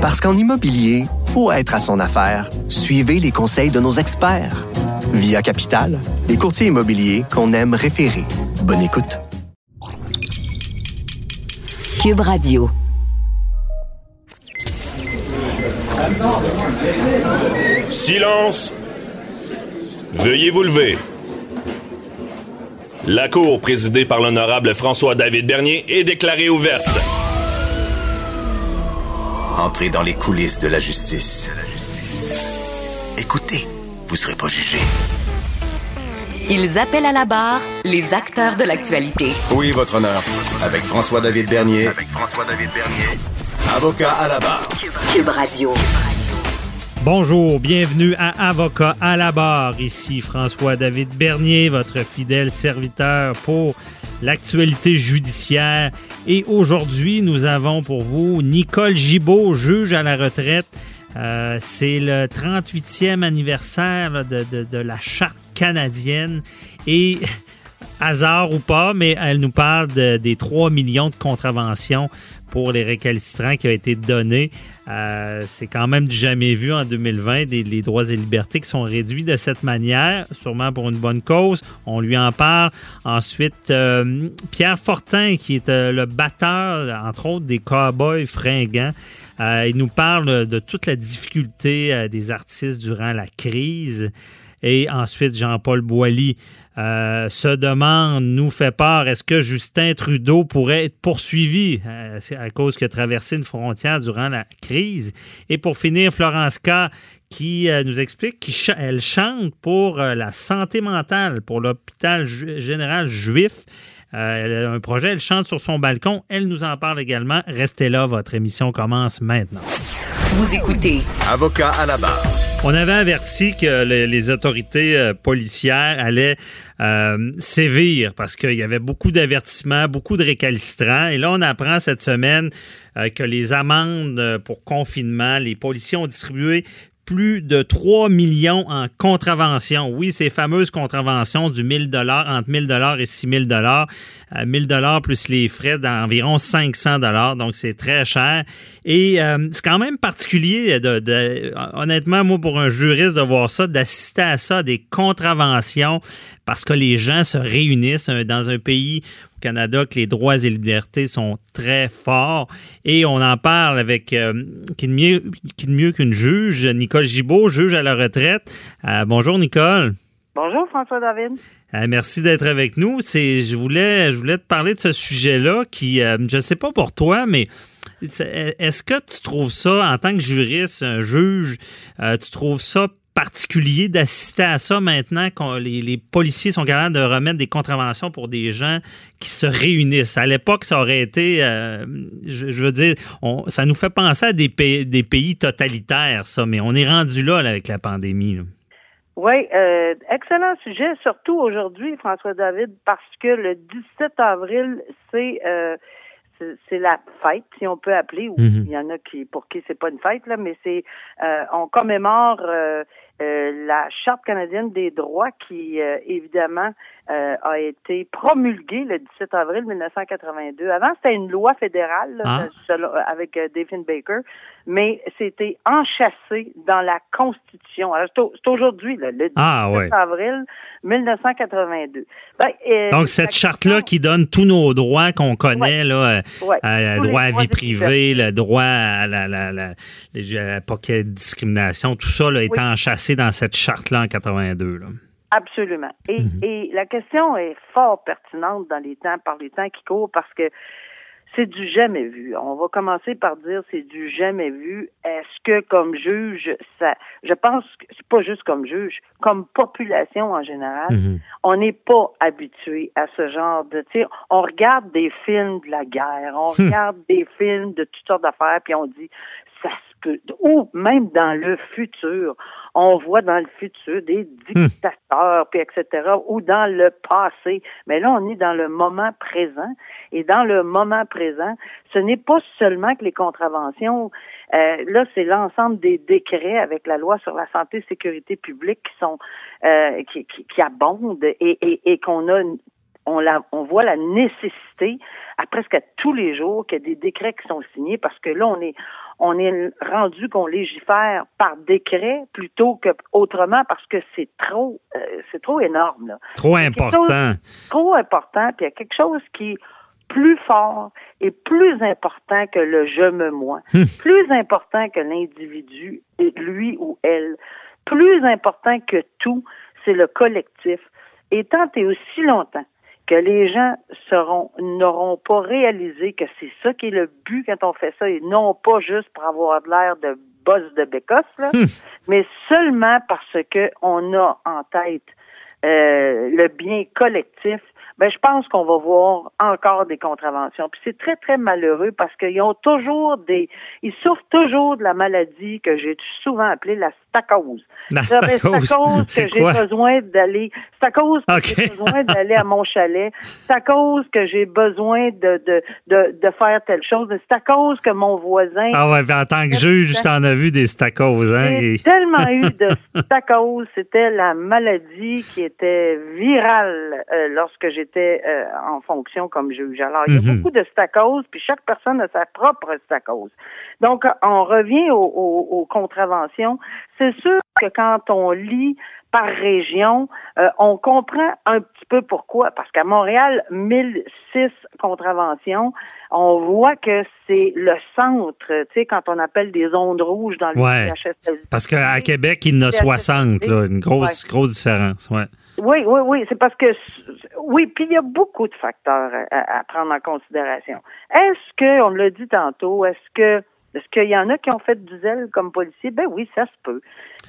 Parce qu'en immobilier, faut être à son affaire. Suivez les conseils de nos experts. Via Capital, les courtiers immobiliers qu'on aime référer. Bonne écoute. Cube Radio. Silence! Veuillez vous lever. La cour présidée par l'honorable François-David Bernier est déclarée ouverte. Entrez dans les coulisses de la justice. Écoutez, vous serez pas jugé. Ils appellent à la barre les acteurs de l'actualité. Oui, votre honneur. Avec François-David Bernier. Avec François-David Bernier. Avocat à la barre. Cube Radio. Bonjour, bienvenue à Avocat à la barre. Ici François-David Bernier, votre fidèle serviteur pour l'actualité judiciaire. Et aujourd'hui, nous avons pour vous Nicole Gibault, juge à la retraite. Euh, c'est le 38e anniversaire de, de, la charte canadienne et hasard ou pas, mais elle nous parle de- des 3 millions de contraventions pour les récalcitrants qui a été donné. Euh, c'est quand même du jamais vu en 2020, des, les droits et libertés qui sont réduits de cette manière, sûrement pour une bonne cause. On lui en parle. Ensuite, euh, Pierre Fortin, qui est euh, le batteur, entre autres, des Cowboys fringants. Euh, il nous parle de toute la difficulté euh, des artistes durant la crise. Et ensuite, Jean-Paul Boilly euh, se demande, nous fait part, est-ce que Justin Trudeau pourrait être poursuivi? Euh, à cause qu'il a traversé une frontière durant la crise? Et pour finir, Florence K., qui euh, nous explique qu'elle chante pour euh, la santé mentale, pour l'hôpital ju- général juif. Euh, elle a un projet, elle chante sur son balcon. Elle nous en parle également. Restez là, votre émission commence maintenant. Vous écoutez Avocat à la barre. On avait averti que le- les autorités euh, policières allaient euh, sévir parce qu'il y avait beaucoup d'avertissements, beaucoup de récalcitrants. Et là, on apprend cette semaine euh, que les amendes pour confinement, les policiers ont distribué plus de 3 millions en contraventions. Oui, ces fameuses contraventions du 1000 dollars entre 1000 dollars et 6000 dollars, 1000 dollars plus les frais d'environ 500 dollars, donc c'est très cher. Et euh, c'est quand même particulier, de, honnêtement, moi pour un juriste de voir ça, d'assister à ça, des contraventions, parce que les gens se réunissent euh, dans un pays au Canada que les droits et libertés sont très forts. Et on en parle avec euh, qui de mieux, qui de mieux qu'une juge, Nicole Gibault, juge à la retraite. Euh, bonjour Nicole. Bonjour François David. Euh, merci d'être avec nous. C'est, je voulais, je voulais te parler de ce sujet-là qui, euh, je sais pas pour toi, mais est-ce que tu trouves ça en tant que juriste, un juge, euh, tu trouves ça particulier d'assister à ça maintenant quand les, les policiers sont capables de remettre des contraventions pour des gens qui se réunissent? À l'époque, ça aurait été, euh, je, je veux dire, on- ça nous fait penser à des pays, des pays totalitaires, ça, mais on est rendu là, là, avec la pandémie. là. Oui, euh, excellent sujet, surtout aujourd'hui, François David, parce que le 17 avril, c'est euh, c'est- c'est la fête, si on peut appeler, ou Mhm. il y en a qui pour qui c'est pas une fête, là, mais c'est euh, on commémore euh, euh, la Charte canadienne des droits qui, euh, évidemment, euh, a été promulguée le 17 avril 1982. Avant, c'était une loi fédérale là, Ah. selon- avec euh, David Baker, mais c'était enchâssé dans la Constitution. Alors, c'est au- c'est aujourd'hui, le 17 Ah, ouais. avril 1982. Ben, euh, Donc, la cette charte-là qui donne tous nos droits qu'on connaît, là, euh, Ouais, euh, le droit à vie privée, le droit à la, la, la, euh, de discrimination, tout ça là, est Oui. enchâssé dans cette charte-là en 82. Là. Absolument. Et, Mhm. et la question est fort pertinente dans les temps, par les temps qui courent, parce que c'est du jamais vu. On va commencer par dire c'est du jamais vu. Est-ce que comme juge, ça, je pense que c'est pas juste comme juge, comme population en général, Mhm. on n'est pas habitué à ce genre de, tu sais, on regarde des films de la guerre, on regarde des films de toutes sortes d'affaires, puis on dit ça ou même dans le futur, on voit dans le futur des dictateurs, puis etc., ou dans le passé. Mais là, on est dans le moment présent, et dans le moment présent, ce n'est pas seulement que les contraventions, euh, là, c'est l'ensemble des décrets avec la loi sur la santé et sécurité publique qui sont euh, qui, qui, qui abondent et, et, et qu'on a on, la, on voit la nécessité à presque à tous les jours qu'il y a des décrets qui sont signés parce que là, on est, on est rendu qu'on légifère par décret plutôt que autrement parce que c'est trop, euh, c'est trop énorme. Là. Trop important. trop important, puis il y a quelque chose qui est plus fort et plus important que le je me moi, Hum. plus important que l'individu, lui ou elle, plus important que tout, c'est le collectif. Et tant et aussi longtemps que les gens seront n'auront pas réalisé que c'est ça qui est le but quand on fait ça et non pas juste pour avoir de l'air de boss de bécosse, là, mais seulement parce que on a en tête euh, le bien collectif, ben je pense qu'on va voir encore des contraventions. Puis c'est très très malheureux parce qu'ils ont toujours des, ils souffrent toujours de la maladie que j'ai souvent appelée la stacose. La C'est stacose, que j'ai besoin d'aller. Cause que j'ai besoin d'aller à mon chalet. Cause que j'ai besoin de, de, de, de faire telle chose. Cause que mon voisin. Ah ouais, en tant que juge, je t'en ai vu des stacoses, hein? J'ai et- tellement eu de stacose, c'était la maladie qui était virale euh, lorsque j'étais euh, en fonction comme juge. Alors, il y a Mhm. beaucoup de stacose, puis chaque personne a sa propre stacose. Donc, on revient aux, aux- aux contraventions. C'est sûr que quand on lit par région, euh, on comprend un petit peu pourquoi. Parce qu'à Montréal, 1006 contraventions, on voit que c'est le centre, tu sais, quand on appelle des ondes rouges dans le Ouais. Parce qu'à Québec, il y en a C'est 60, là, une grosse, grosse différence. Ouais. Oui, oui, oui, c'est parce que oui, puis il y a beaucoup de facteurs à, à prendre en considération. Est-ce que, on l'a dit tantôt, est-ce que est-ce qu'il y en a qui ont fait du zèle comme policier? Ben oui, ça se peut.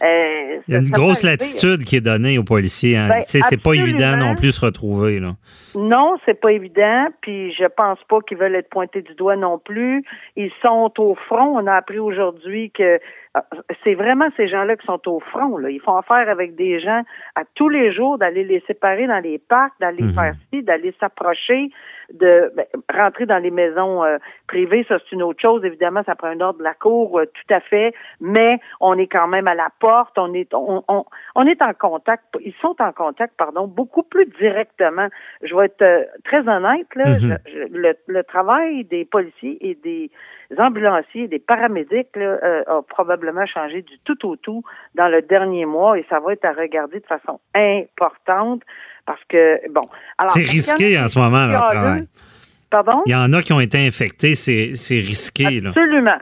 Euh, Il y a une grosse latitude qui est donnée aux policiers. Hein. Ben, c'est pas évident non plus se retrouver. Là. Non, c'est pas évident, puis je pense pas qu'ils veulent être pointés du doigt non plus. Ils sont au front. On a appris aujourd'hui que c'est vraiment ces gens-là qui sont au front. Là. Ils font affaire avec des gens à tous les jours, d'aller les séparer dans les parcs, d'aller Mhm. faire ci, d'aller s'approcher, de ben, rentrer dans les maisons euh, privées. Ça, c'est une autre chose. Évidemment, ça prend un ordre de la cour, euh, tout à fait. Mais on est quand même à la porte. On est, on, on, on est en contact. Ils sont en contact, pardon, beaucoup plus directement. Je vais être euh, très honnête. Là, Mhm. Je- je- le, le travail des policiers et des ambulanciers, des paramédics là, euh, a probablement changé du tout au tout dans le dernier mois et ça va être à regarder de façon importante parce que bon. Alors C'est risqué en ce moment, leur chialeux. travail. Pardon? Il y en a qui ont été infectés, c'est c'est risqué. Là. Absolument.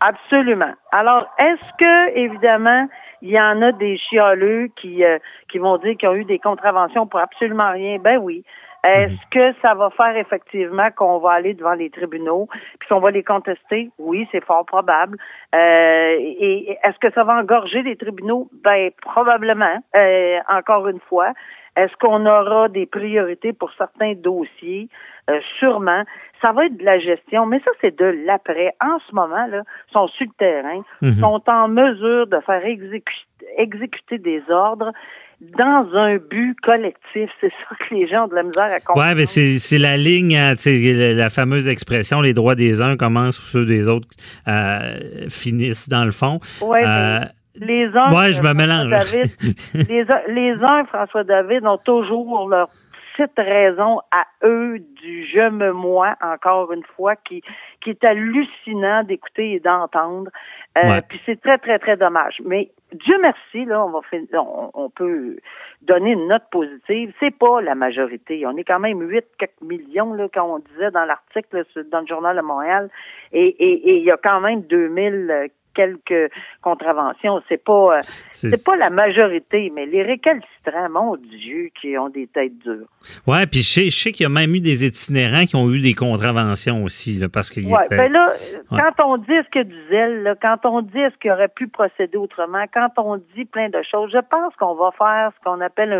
Absolument. Alors, est-ce que, évidemment, il y en a des chialeux qui, euh, qui vont dire qu'ils ont eu des contraventions pour absolument rien? Ben oui. Est-ce Mhm. que ça va faire effectivement qu'on va aller devant les tribunaux puis qu'on va les contester? Oui, c'est fort probable. Euh, et et est-ce que ça va engorger les tribunaux? Ben probablement. Euh, encore une fois. Est-ce qu'on aura des priorités pour certains dossiers? Euh, sûrement. Ça va être de la gestion, mais ça, c'est de l'après. En ce moment, là, ils sont sur le terrain, Mhm. sont en mesure de faire exécu- exécuter des ordres dans un but collectif. C'est ça que les gens ont de la misère à comprendre. Ouais, mais c'est la ligne, hein, la, fameuse expression les droits des uns commencent où ceux des autres euh, finissent dans le fond. Ouais, Euh, mais les uns, ouais, je me François mélange. David, les, uns- les uns, François David, ont toujours leur petite raison à eux du je me moi, encore une fois, qui, qui est hallucinant d'écouter et d'entendre. Euh, Ouais. Puis c'est très, très, très dommage. Mais Dieu merci, là, on va on, on peut donner une note positive. C'est pas la majorité. On est quand même 8 quelques millions, là, quand on disait dans l'article dans le journal de Montréal. Et et- et il y a quand même 2000 euh, quelques contraventions. C'est pas, euh, c'est- pas la majorité, mais les récalcitrants, mon Dieu, qui ont des têtes dures. ouais, puis je sais, qu'il y a même eu des itinérants qui ont eu des contraventions aussi, là, parce qu'il Ouais, était- ben là, Ouais. quand on dit y a du zèle, là, quand on dit est-ce qu'il aurait pu procéder autrement, quand on dit plein de choses, je pense qu'on va faire ce qu'on appelle,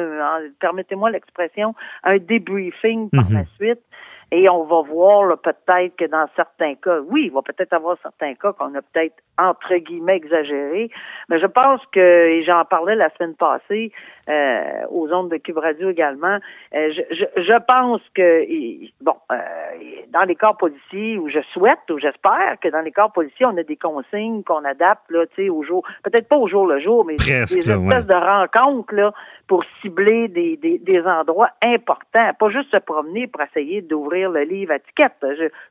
permettez-moi l'expression, un débriefing par Mhm. la suite. Et on va voir là, peut-être que dans certains cas, oui, il va peut-être avoir certains cas qu'on a peut-être entre guillemets exagéré, mais je pense que, et j'en parlais la semaine passée euh, aux ondes de Cube Radio également, euh, je, je, je pense que, bon, euh, dans les corps policiers, ou je souhaite, ou j'espère que dans les corps policiers, on a des consignes qu'on adapte, là, tu sais, au jour, peut-être pas au jour le jour, mais Presque, des espèces ouais. de rencontres, là, pour cibler des, des, des endroits importants, pas juste se promener pour essayer d'ouvrir le livre à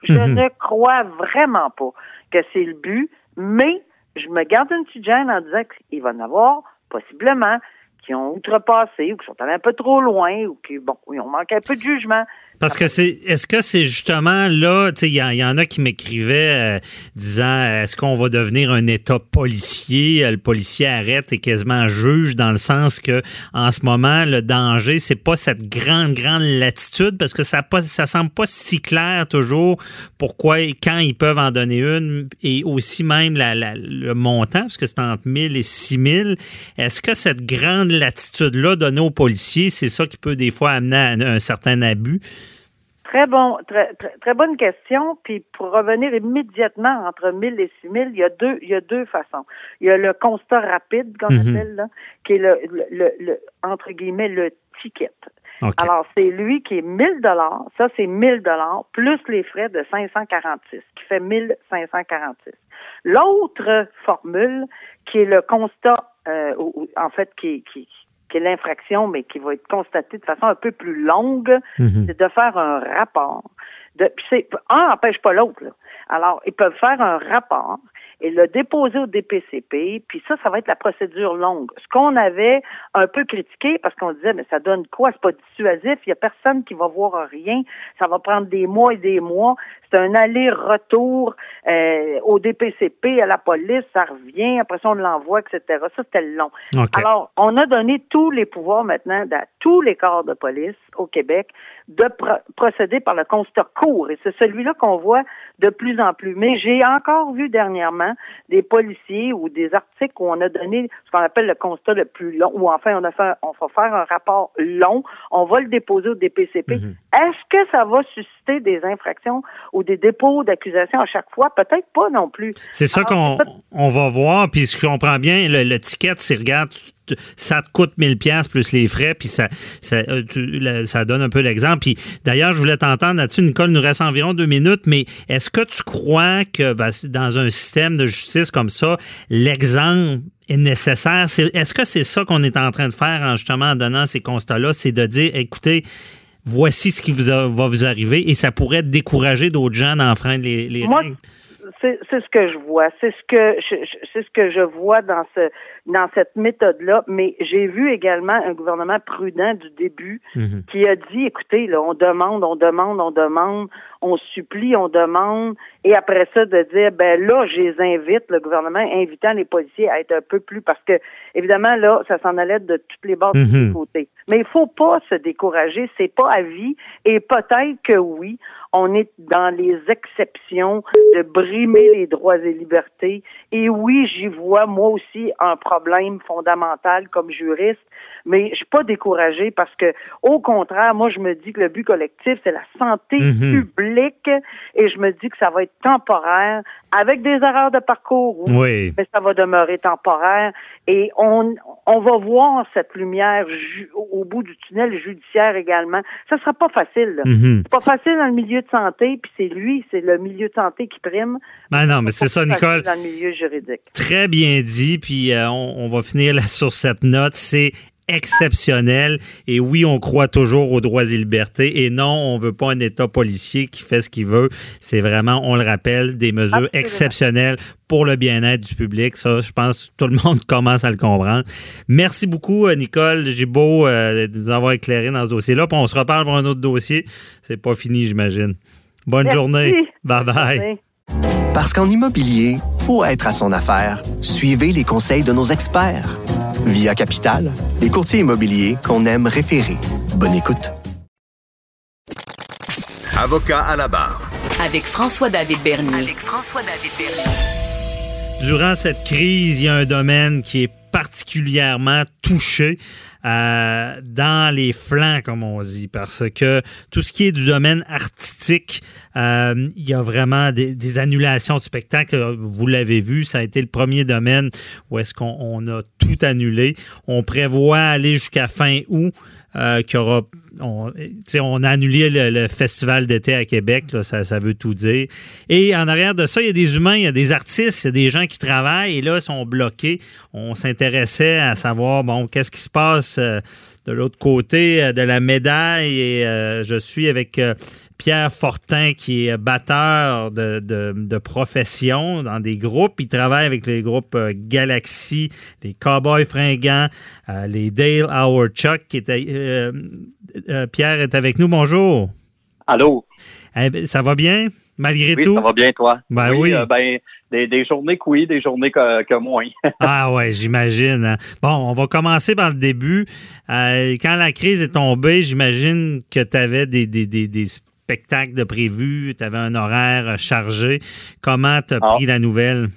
je Mhm. ne crois vraiment pas que c'est le but Mais je me garde une petite gêne en disant qu'il va en avoir possiblement qui ont outrepassé ou qui sont allés un peu trop loin ou qui, bon, ils ont manqué un peu de jugement. Parce que c'est, est-ce que c'est justement là, tu sais, il y, en a qui m'écrivaient euh, disant, est-ce qu'on va devenir un État policier? Euh, le policier arrête et quasiment juge dans le sens que, en ce moment, le danger, c'est pas cette grande, grande latitude parce que ça pas, ça semble pas si clair toujours pourquoi et quand ils peuvent en donner une et aussi même la, le montant, parce que c'est entre 1000 et 6000. Est-ce que cette grande latitude-là donnée aux policiers, c'est ça qui peut des fois amener à un certain abus? Très bon, très, très, bonne question. Puis pour revenir immédiatement entre 1000 et 6000, il y a deux, il y a deux façons. Il y a le constat rapide qu'on mhm. appelle là, qui est le, le, le, entre guillemets le ticket. Alors c'est lui qui est 1000 dollars. Ça c'est 1000 dollars plus les frais de 546, qui fait 1546. L'autre formule qui est le constat, euh, en fait qui, qui qui est l'infraction, mais qui va être constatée de façon un peu plus longue, mhm. c'est de faire un rapport. De, puis un n'empêche pas l'autre. Alors, ils peuvent faire un rapport et le déposer au DPCP, puis ça, ça va être la procédure longue. Ce qu'on avait un peu critiqué, parce qu'on disait, mais ça donne quoi? C'est pas dissuasif, il y a personne qui va voir rien, ça va prendre des mois et des mois, c'est un aller-retour euh, au DPCP, à la police, ça revient, après ça, on l'envoie, etc. Ça, c'était long. Alors, on a donné tous les pouvoirs maintenant à tous les corps de police au Québec de procéder par le constat court, et c'est celui-là qu'on voit de plus en plus. Mais j'ai encore vu dernièrement des policiers ou des articles où on a donné ce qu'on appelle le constat le plus long, ou enfin on a fait, on va faire un rapport long, on va le déposer au DPCP. Mhm. Est-ce que ça va susciter des infractions ou des dépôts d'accusation à chaque fois? Peut-être pas non plus. C'est ça qu'on on va voir, puis je comprends bien, le, le ticket, c'est regarde, ça te coûte 1000 pièces plus les frais, puis ça, ça, euh, ça donne un peu l'exemple. Puis d'ailleurs, je voulais t'entendre là-dessus, Nicole, il nous reste environ deux minutes, mais est-ce que tu crois que ben, dans un système de justice comme ça, l'exemple est nécessaire? Est-ce que c'est ça qu'on est en train de faire en justement en donnant ces constats-là? C'est de dire, écoutez, voici ce qui vous va vous arriver et ça pourrait décourager d'autres gens d'enfreindre les, les règles? c'est ce que je vois. C'est ce que c'est ce que je vois dans ce dans cette méthode-là. Mais j'ai vu également un gouvernement prudent du début mhm. qui a dit écoutez, là, on demande, on demande, on demande, on supplie, on demande, et après ça de dire ben là, je les invite, le gouvernement invitant les policiers à être un peu plus parce que évidemment là, ça s'en allait de toutes les bords de tous les mhm. côtés. Mais il faut pas se décourager, c'est pas à vie, et peut-être que oui, on est dans les exceptions de brimer les droits et libertés. Et oui, j'y vois moi aussi un problème fondamental comme juriste, mais je suis pas découragée parce que, au contraire, moi je me dis que le but collectif c'est la santé mhm. publique et je me dis que ça va être temporaire avec des erreurs de parcours, oui. mais ça va demeurer temporaire et on on va voir cette lumière au bout du tunnel judiciaire également. Ça sera pas facile. Mhm. C'est pas facile dans le milieu de santé, puis c'est lui, c'est le milieu de santé qui prime. Ben non, mais c'est ça, Nicole. Dans le milieu juridique. Très bien dit, puis euh, on, va finir là sur cette note. C'est exceptionnel. Et oui, on croit toujours aux droits et libertés. Et non, on veut pas un État policier qui fait ce qu'il veut. C'est vraiment, on le rappelle, des mesures exceptionnelles pour le bien-être du public. Ça, je pense que tout le monde commence à le comprendre. Merci beaucoup, euh, Nicole Gibault, euh, de nous avoir éclairé dans ce dossier-là. Puis on se reparle pour un autre dossier. C'est pas fini, j'imagine. Bonne journée. Bye bye. Parce qu'en immobilier, pour être à son affaire, suivez les conseils de nos experts. Via Capital, les courtiers immobiliers qu'on aime référer. Bonne écoute. Avocat à la barre. Avec François-David Bernier. Avec François-David Bernier. Durant cette crise, il y a un domaine qui est particulièrement touché euh, dans les flancs, comme on dit, parce que tout ce qui est du domaine artistique, euh, il y a vraiment des, annulations de spectacles. Vous l'avez vu, ça a été le premier domaine où est-ce qu'on a tout annulé. On prévoit aller jusqu'à fin août euh, on, a annulé le, festival d'été à Québec, ça, veut tout dire. Et en arrière de ça, il y a des humains, il y a des artistes, il y a des gens qui travaillent et là, ils sont bloqués. On s'intéressait à savoir, bon, qu'est-ce qui se passe euh, de l'autre côté euh, de la médaille et je suis avec Pierre Fortin, qui est batteur de, de, profession dans des groupes. Il travaille avec les groupes euh, Galaxy, les Cowboys fringants, euh, les Dale Hour Chuck. Qui était, Pierre est avec nous. Bonjour. Allô. Eh ben, ça va bien, malgré tout? Ça va bien, toi? Ben oui. ben, des, journées que oui, des journées que, moins. ah ouais, j'imagine. Hein. Bon, on va commencer par le début. Euh, quand la crise est tombée, j'imagine que tu avais des, des, spectacles de prévus, tu avais un horaire chargé. Comment tu as ah. pris la nouvelle?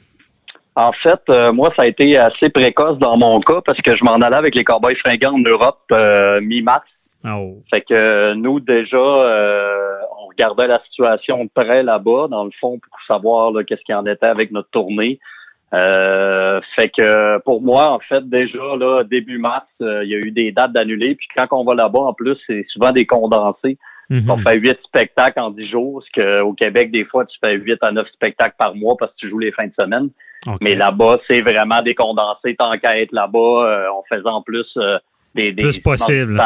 En fait, euh, moi, ça a été assez précoce dans mon cas parce que je m'en allais avec les Cowboys fringants en Europe euh, mi-mars. Oh. Fait que nous, déjà, on regardait la situation de près là-bas, dans le fond, pour savoir qu'est-ce qu'il en était avec notre tournée. Euh, fait que pour moi, en fait, déjà là, début mars, euh, il y a eu des dates d'annulées. Puis quand on va là-bas, en plus, c'est souvent des condensés. Mhm. On fait huit spectacles en dix jours, ce qu'au Québec, des fois, tu fais huit à neuf spectacles par mois parce que tu joues les fins de semaine. Mais là-bas, c'est vraiment des condensés. Tant qu'à être là-bas, euh, on faisait en plus des, plus possible.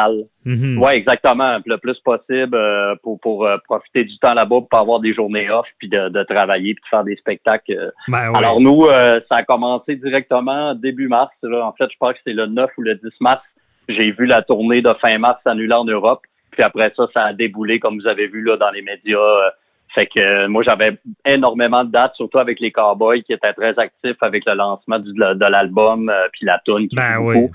Mhm. Oui, exactement. Le plus possible euh, pour, pour euh, profiter du temps là-bas, pour avoir des journées off, puis de, travailler, puis de faire des spectacles. Ben Alors nous, euh, ça a commencé directement début mars. Là. En fait, je pense que c'est le 9 ou le 10 mars. J'ai vu la tournée de fin mars s'annuler en Europe. Puis après ça, ça a déboulé, comme vous avez vu là dans les médias fait que euh, moi, j'avais énormément de dates, surtout avec les Cowboys qui étaient très actifs avec le lancement du, de, l'album euh, puis la tune qui Ben oui.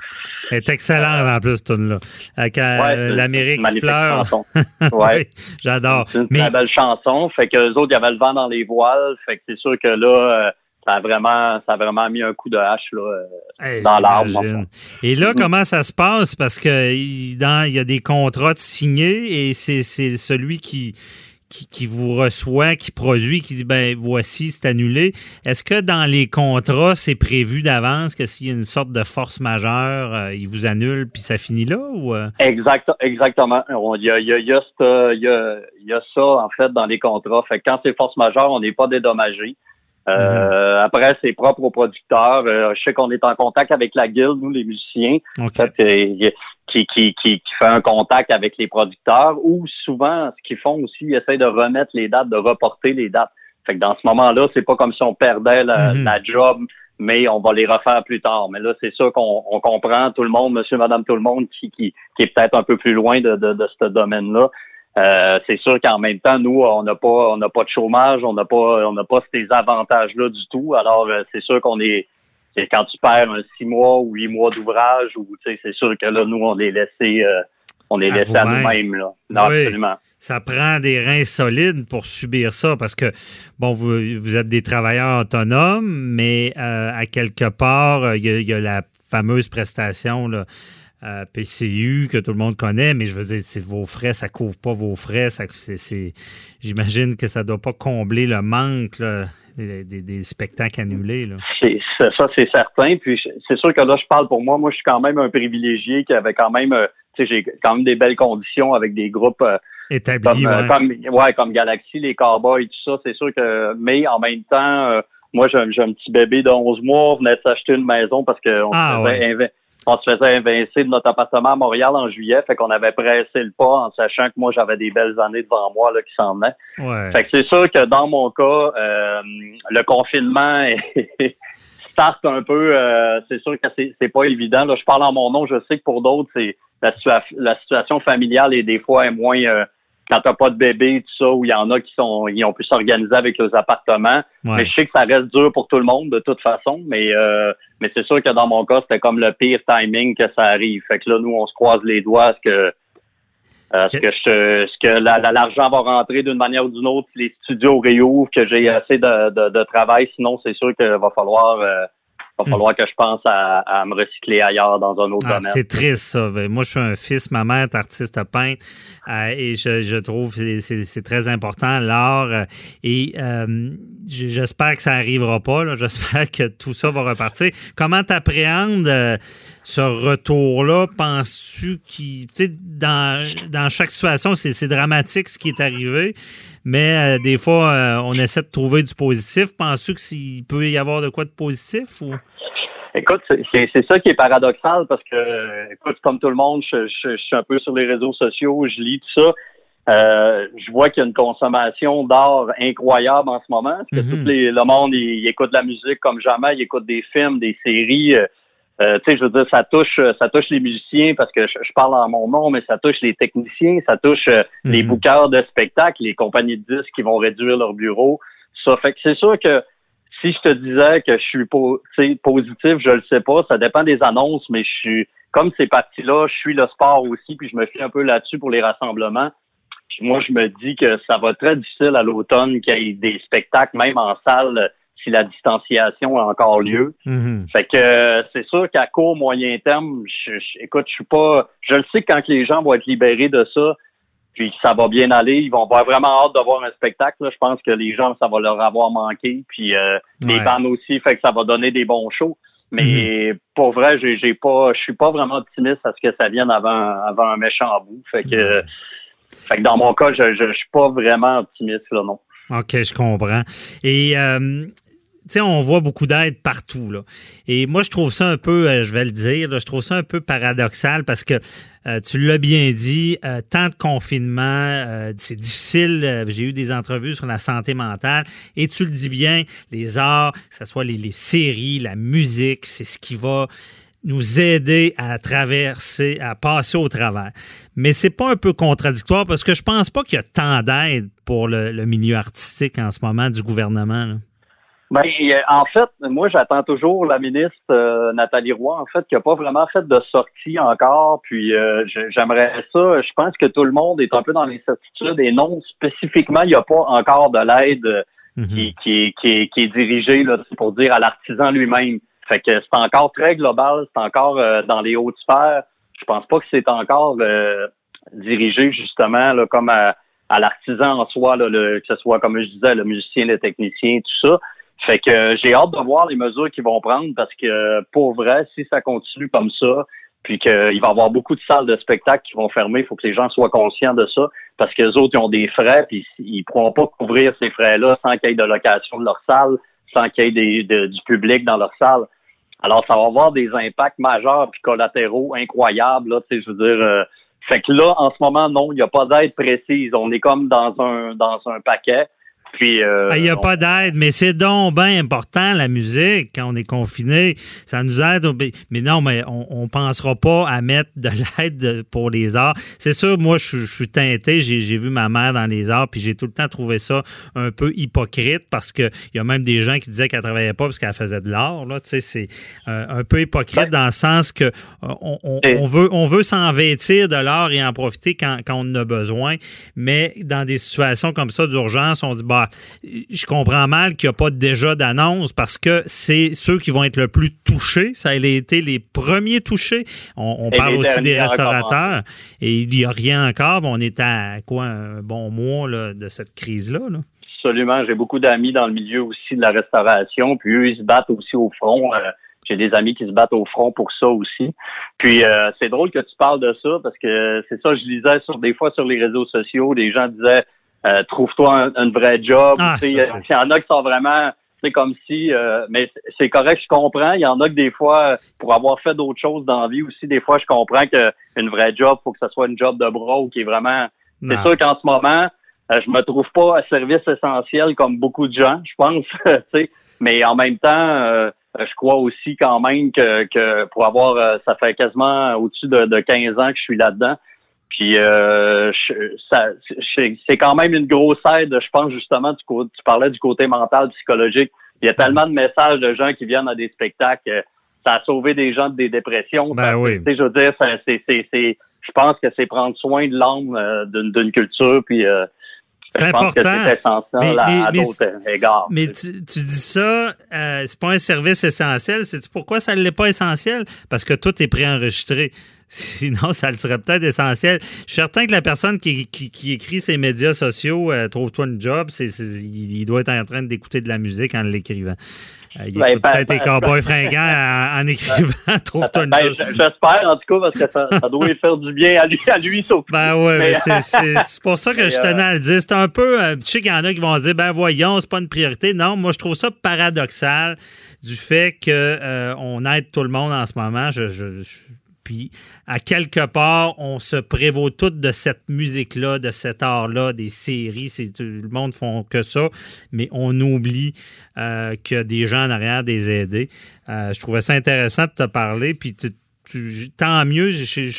Elle est excellente en plus, tune là. Avec euh, l'Amérique qui pleure. ouais. J'adore. C'est une très belle chanson. Fait que les autres, il y avait le vent dans les voiles. Fait que c'est sûr que là, ça a vraiment, ça a vraiment mis un coup de hache là, dans l'arbre. Et là, comment ça se passe? Parce que il y a des contrats de signés et c'est celui qui qui, vous reçoit, qui produit, qui dit ben voici, c'est annulé. Est-ce que dans les contrats, c'est prévu d'avance que s'il y a une sorte de force majeure, euh, il vous annule puis ça finit là ou euh? Exact, exactement. Il y a, il y, a, il y, a, ça en fait dans les contrats. Fait que quand c'est force majeure, on n'est pas dédommagé. Euh. Après, c'est propre aux producteurs. je sais qu'on est en contact avec la guilde, nous, les musiciens. Okay qui, qui, qui, fait un contact avec les producteurs ou souvent, ce qu'ils font aussi, ils essayent de remettre les dates, de reporter les dates. Fait que dans ce moment-là, c'est pas comme si on perdait la, mhm. job, mais on va les refaire plus tard. Mais là, c'est sûr qu'on on comprend tout le monde, monsieur, madame, tout le monde qui, qui, qui est peut-être un peu plus loin de, de, de ce domaine-là. Euh, c'est sûr qu'en même temps, nous, on n'a pas, on n'a pas de chômage, on n'a pas, on n'a pas ces avantages-là du tout. Alors, euh, c'est sûr qu'on est, quand tu perds un six mois ou huit mois d'ouvrage, ou c'est sûr que là, nous, on est laissé, euh, on est laissé à, nous-mêmes. Là. absolument. Ça prend des reins solides pour subir ça parce que, bon, vous, vous êtes des travailleurs autonomes, mais euh, à quelque part, il y, a la fameuse prestation là, euh, PCU que tout le monde connaît, mais je veux dire, c'est vos frais, ça couvre pas vos frais. Ça, c'est, j'imagine que ça doit pas combler le manque des, spectacles annulés. Là. C'est, ça, c'est certain. Puis c'est sûr que là, je parle pour moi. Moi, je suis quand même un privilégié qui avait quand même, euh, tu sais, j'ai quand même des belles conditions avec des groupes euh, établis, comme, ouais. Comme, Galaxy, les Cowboys, tout ça. C'est sûr que, mais en même temps, moi, j'ai, un petit bébé de 11 mois, on venait de s'acheter une maison parce qu'on ah, on se faisait invincer de notre appartement à Montréal en juillet, fait qu'on avait pressé le pas en sachant que moi j'avais des belles années devant moi là, qui s'en venaient. Fait que c'est sûr que dans mon cas, euh, le confinement start un peu. Euh, c'est sûr que c'est pas évident. Là, je parle en mon nom. Je sais que pour d'autres, c'est la, la, situation familiale est des fois moins euh, quand t'as pas de bébé, tout ça, où il y en a qui sont, ils ont pu s'organiser avec leurs appartements. Mais je sais que ça reste dur pour tout le monde de toute façon. Mais euh, mais c'est sûr que dans mon cas, c'était comme le pire timing que ça arrive. Fait que là, nous, on se croise les doigts, ce que euh, ce que je, ce que l'argent va rentrer d'une manière ou d'une autre, les studios réouvrent, que j'ai assez de, de, de, travail. Sinon, c'est sûr qu'il va falloir euh, va hmm. falloir que je pense à, me recycler ailleurs dans un autre ah, domaine. C'est triste, ça. Ben, moi, je suis un fils, ma mère est artiste peintre euh, et je, je trouve que c'est très important, l'art. Euh, et euh, j'espère que ça n'arrivera pas. J'espère que tout ça va repartir. Comment tu appréhendes ce retour-là? Penses-tu qu'il. Dans, dans chaque situation, c'est dramatique ce qui est arrivé mais euh, des fois, euh, on essaie de trouver du positif. Penses-tu qu'il peut y avoir de quoi de positif ou? Écoute, c'est ça qui est paradoxal parce que, écoute, comme tout le monde, je, suis un peu sur les réseaux sociaux, je lis tout ça. je vois qu'il y a une consommation d'art incroyable en ce moment. Parce que mm-hmm. tout le monde, il, écoute de la musique comme jamais, il écoute des films, des séries. Euh, tu sais, je veux dire, ça touche, ça touche les musiciens parce que je, parle en mon nom, mais ça touche les techniciens, ça touche euh, les mhm. bookers de spectacles, les compagnies de disques qui vont réduire leur bureau. Ça fait que c'est sûr que si je te disais que je suis positif, je le sais pas, ça dépend des annonces, mais je suis comme ces parties-là, je suis le sport aussi, puis je me fie un peu là-dessus pour les rassemblements. Puis moi, je me dis que ça va être très difficile à l'automne qu'il y ait des spectacles, même en salle, si la distanciation a encore lieu. Mm-hmm. Fait que euh, c'est sûr qu'à court, moyen terme, je, écoute, je suis pas. Je le sais que quand les gens vont être libérés de ça, puis ça va bien aller, ils vont avoir vraiment hâte de voir un spectacle. Je pense que les gens, ça va leur avoir manqué. Puis euh, les bandes aussi, fait que ça va donner des bons shows. Mais mm-hmm. pour vrai, j'ai, j'ai pas, je suis pas vraiment optimiste à ce que ça vienne avant, avant un méchant bout. Fait que, fait que dans mon cas, je, je, suis pas vraiment optimiste là, non. OK, je comprends. Et euh, on voit beaucoup d'aide partout. Et moi, je trouve ça un peu, euh, je vais le dire, je trouve ça un peu paradoxal parce que euh, tu l'as bien dit, euh, tant de confinement, c'est difficile. J'ai eu des entrevues sur la santé mentale et tu le dis bien, les arts, que ce soit les, séries, la musique, c'est ce qui va nous aider à traverser, à passer au travers. Mais c'est pas un peu contradictoire parce que je pense pas qu'il y a tant d'aide pour le, milieu artistique en ce moment du gouvernement. Ben, euh, en fait, moi, j'attends toujours la ministre euh, Nathalie Roy, en fait, qui n'a pas vraiment fait de sortie encore. Puis, euh, j'aimerais ça. Je pense que tout le monde est un peu dans l'incertitude et non, spécifiquement, il n'y a pas encore de l'aide mhm. qui, qui, qui, qui, est dirigée, là, pour dire, à l'artisan lui-même. Fait que c'est encore très global, c'est encore dans les hautes sphères. Je pense pas que c'est encore dirigé justement là, comme à, à l'artisan en soi, là, le, que ce soit, comme je disais, le musicien, le technicien, tout ça. Fait que euh, j'ai hâte de voir les mesures qu'ils vont prendre parce que pour vrai, si ça continue comme ça, puis qu'il va y avoir beaucoup de salles de spectacle qui vont fermer, il faut que les gens soient conscients de ça parce que les autres ils ont des frais puis ils pourront pas couvrir ces frais-là sans qu'il y ait de location de leur salle, sans qu'il y ait du public dans leur salle. Alors ça va avoir des impacts majeurs puis collatéraux incroyables là, je veux dire. Euh, fait que là, en ce moment, non, il n'y a pas d'aide précise. On est comme dans un dans un paquet. Puis, euh, il n'y a pas d'aide, mais c'est donc bien important, la musique, quand on est confiné. Ça nous aide. Mais non, mais on ne pensera pas à mettre de l'aide pour les arts. C'est sûr, moi, je, suis teinté. J'ai vu ma mère dans les arts, puis j'ai tout le temps trouvé ça un peu hypocrite parce qu'il y a même des gens qui disaient qu'elle ne travaillait pas parce qu'elle faisait de l'art. C'est euh, un peu hypocrite dans le sens que euh, on, veut, on veut s'en vêtir de l'art et en profiter quand, quand on en a besoin. Mais dans des situations comme ça d'urgence, on dit, bah, je comprends mal qu'il n'y a pas déjà d'annonce parce que c'est ceux qui vont être le plus touchés. Ça a été les premiers touchés. On, parle aussi des restaurateurs et il n'y a rien encore. On est à quoi un bon mois de cette crise-là. Absolument. J'ai beaucoup d'amis dans le milieu aussi de la restauration. Puis eux, ils se battent aussi au front. Euh, j'ai des amis qui se battent au front pour ça aussi. Puis euh, c'est drôle que tu parles de ça parce que c'est ça, je lisais sur des fois sur les réseaux sociaux, des gens disaient euh, trouve-toi un, vrai job. Ah, il y en a qui sont vraiment c'est comme si euh, mais c'est correct, je comprends. Il y en a que des fois, pour avoir fait d'autres choses dans la vie aussi, des fois je comprends qu'une vraie job, faut que ce soit une job de bras qui est vraiment. C'est sûr qu'en ce moment, euh, je me trouve pas à service essentiel comme beaucoup de gens, je pense. mais en même temps, je crois aussi quand même que, que pour avoir ça fait quasiment au-dessus de, de 15 ans que je suis là-dedans. Puis euh, c'est quand même une grosse aide, je pense justement, tu, tu parlais du côté mental, psychologique. Il y a tellement de messages de gens qui viennent à des spectacles. Euh, ça a sauvé des gens de des dépressions. Ben oui. Je veux dire, c'est, je pense que c'est prendre soin de l'âme euh, d'une culture. Puis euh, c'est important. c'est essentiel à, d'autres égards. Mais tu, tu, dis ça, euh, c'est pas un service essentiel. C'est pourquoi ça ne l'est pas essentiel? Parce que tout est préenregistré. Sinon, ça le serait peut-être essentiel. Je suis certain que la personne qui, qui, écrit ses médias sociaux, euh, trouve-toi une job, il doit être en train d'écouter de la musique en l'écrivant. Euh, il ben, ben, peut-être ben, cowboys fringants en, écrivant Trouve-toi une job. J'espère, en tout cas, parce que ça, ça doit lui faire du bien à lui, à lui surtout. Ben oui, mais, c'est pour ça que je tenais à le dire. C'est un peu, euh, je sais qu'il y en a qui vont dire, ben voyons, c'est pas une priorité. Non, moi, je trouve ça paradoxal du fait qu'on aide tout le monde en ce moment. je Puis, à quelque part, on se prévaut tout de cette musique-là, de cet art-là, des séries. Tout le monde font que ça, mais on oublie euh, a des gens en arrière des aider. Euh, je trouvais ça intéressant de te parler. Puis, tant mieux, tu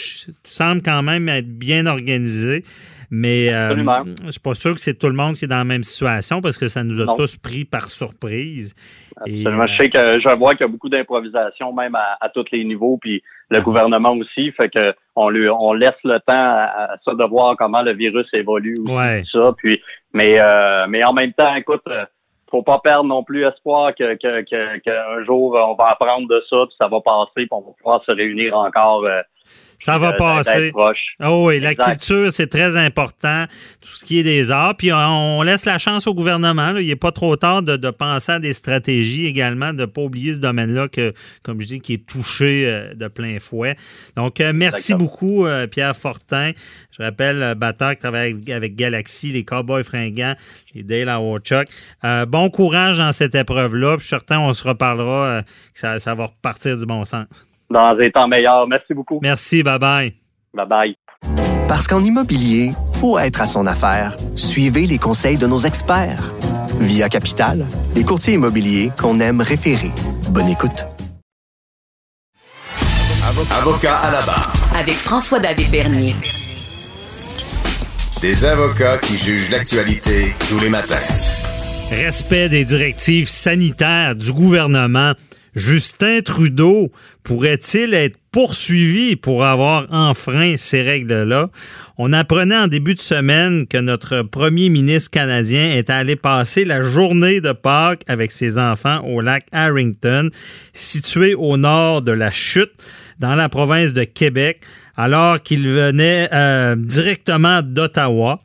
sembles quand même être bien organisé. Mais euh, je ne suis pas sûr que c'est tout le monde qui est dans la même situation parce que ça nous a tous pris par surprise. Absolument. je sais que je vois qu'il y a beaucoup d'improvisation même à, tous les niveaux, puis le gouvernement aussi, fait que on lui on laisse le temps à, ça de voir comment le virus évolue aussi, ça. Puis mais euh, mais en même temps, écoute, euh, faut pas perdre non plus espoir que qu'un que, jour on va apprendre de ça, puis ça va passer, puis on va pouvoir se réunir encore ça va passer. Oh oui, la culture, c'est très important. Tout ce qui est des arts. Puis on, laisse la chance au gouvernement. Il n'est pas trop tard de, penser à des stratégies également, de ne pas oublier ce domaine-là que, comme je dis, qui est touché euh, de plein fouet. Donc, euh, merci beaucoup, euh, Pierre Fortin. Je rappelle, batteur qui travaille avec, Galaxy, les Cowboys fringants, les Dale Howard bon courage dans cette épreuve-là. Puis certain, on se reparlera que ça, ça va repartir du bon sens dans un temps meilleur. Merci beaucoup. Merci, bye bye. Bye bye. Parce qu'en immobilier, pour être à son affaire, suivez les conseils de nos experts. Via Capital, les courtiers immobiliers qu'on aime référer. Bonne écoute. Avocat à la barre. Avec François-David Bernier. Des avocats qui jugent l'actualité tous les matins. Respect des directives sanitaires du gouvernement. Justin Trudeau pourrait-il être poursuivi pour avoir enfreint ces règles-là? On apprenait en début de semaine que notre premier ministre canadien est allé passer la journée de Pâques avec ses enfants au lac Harrington, situé au nord de la chute, dans la province de Québec, alors qu'il venait euh, directement d'Ottawa.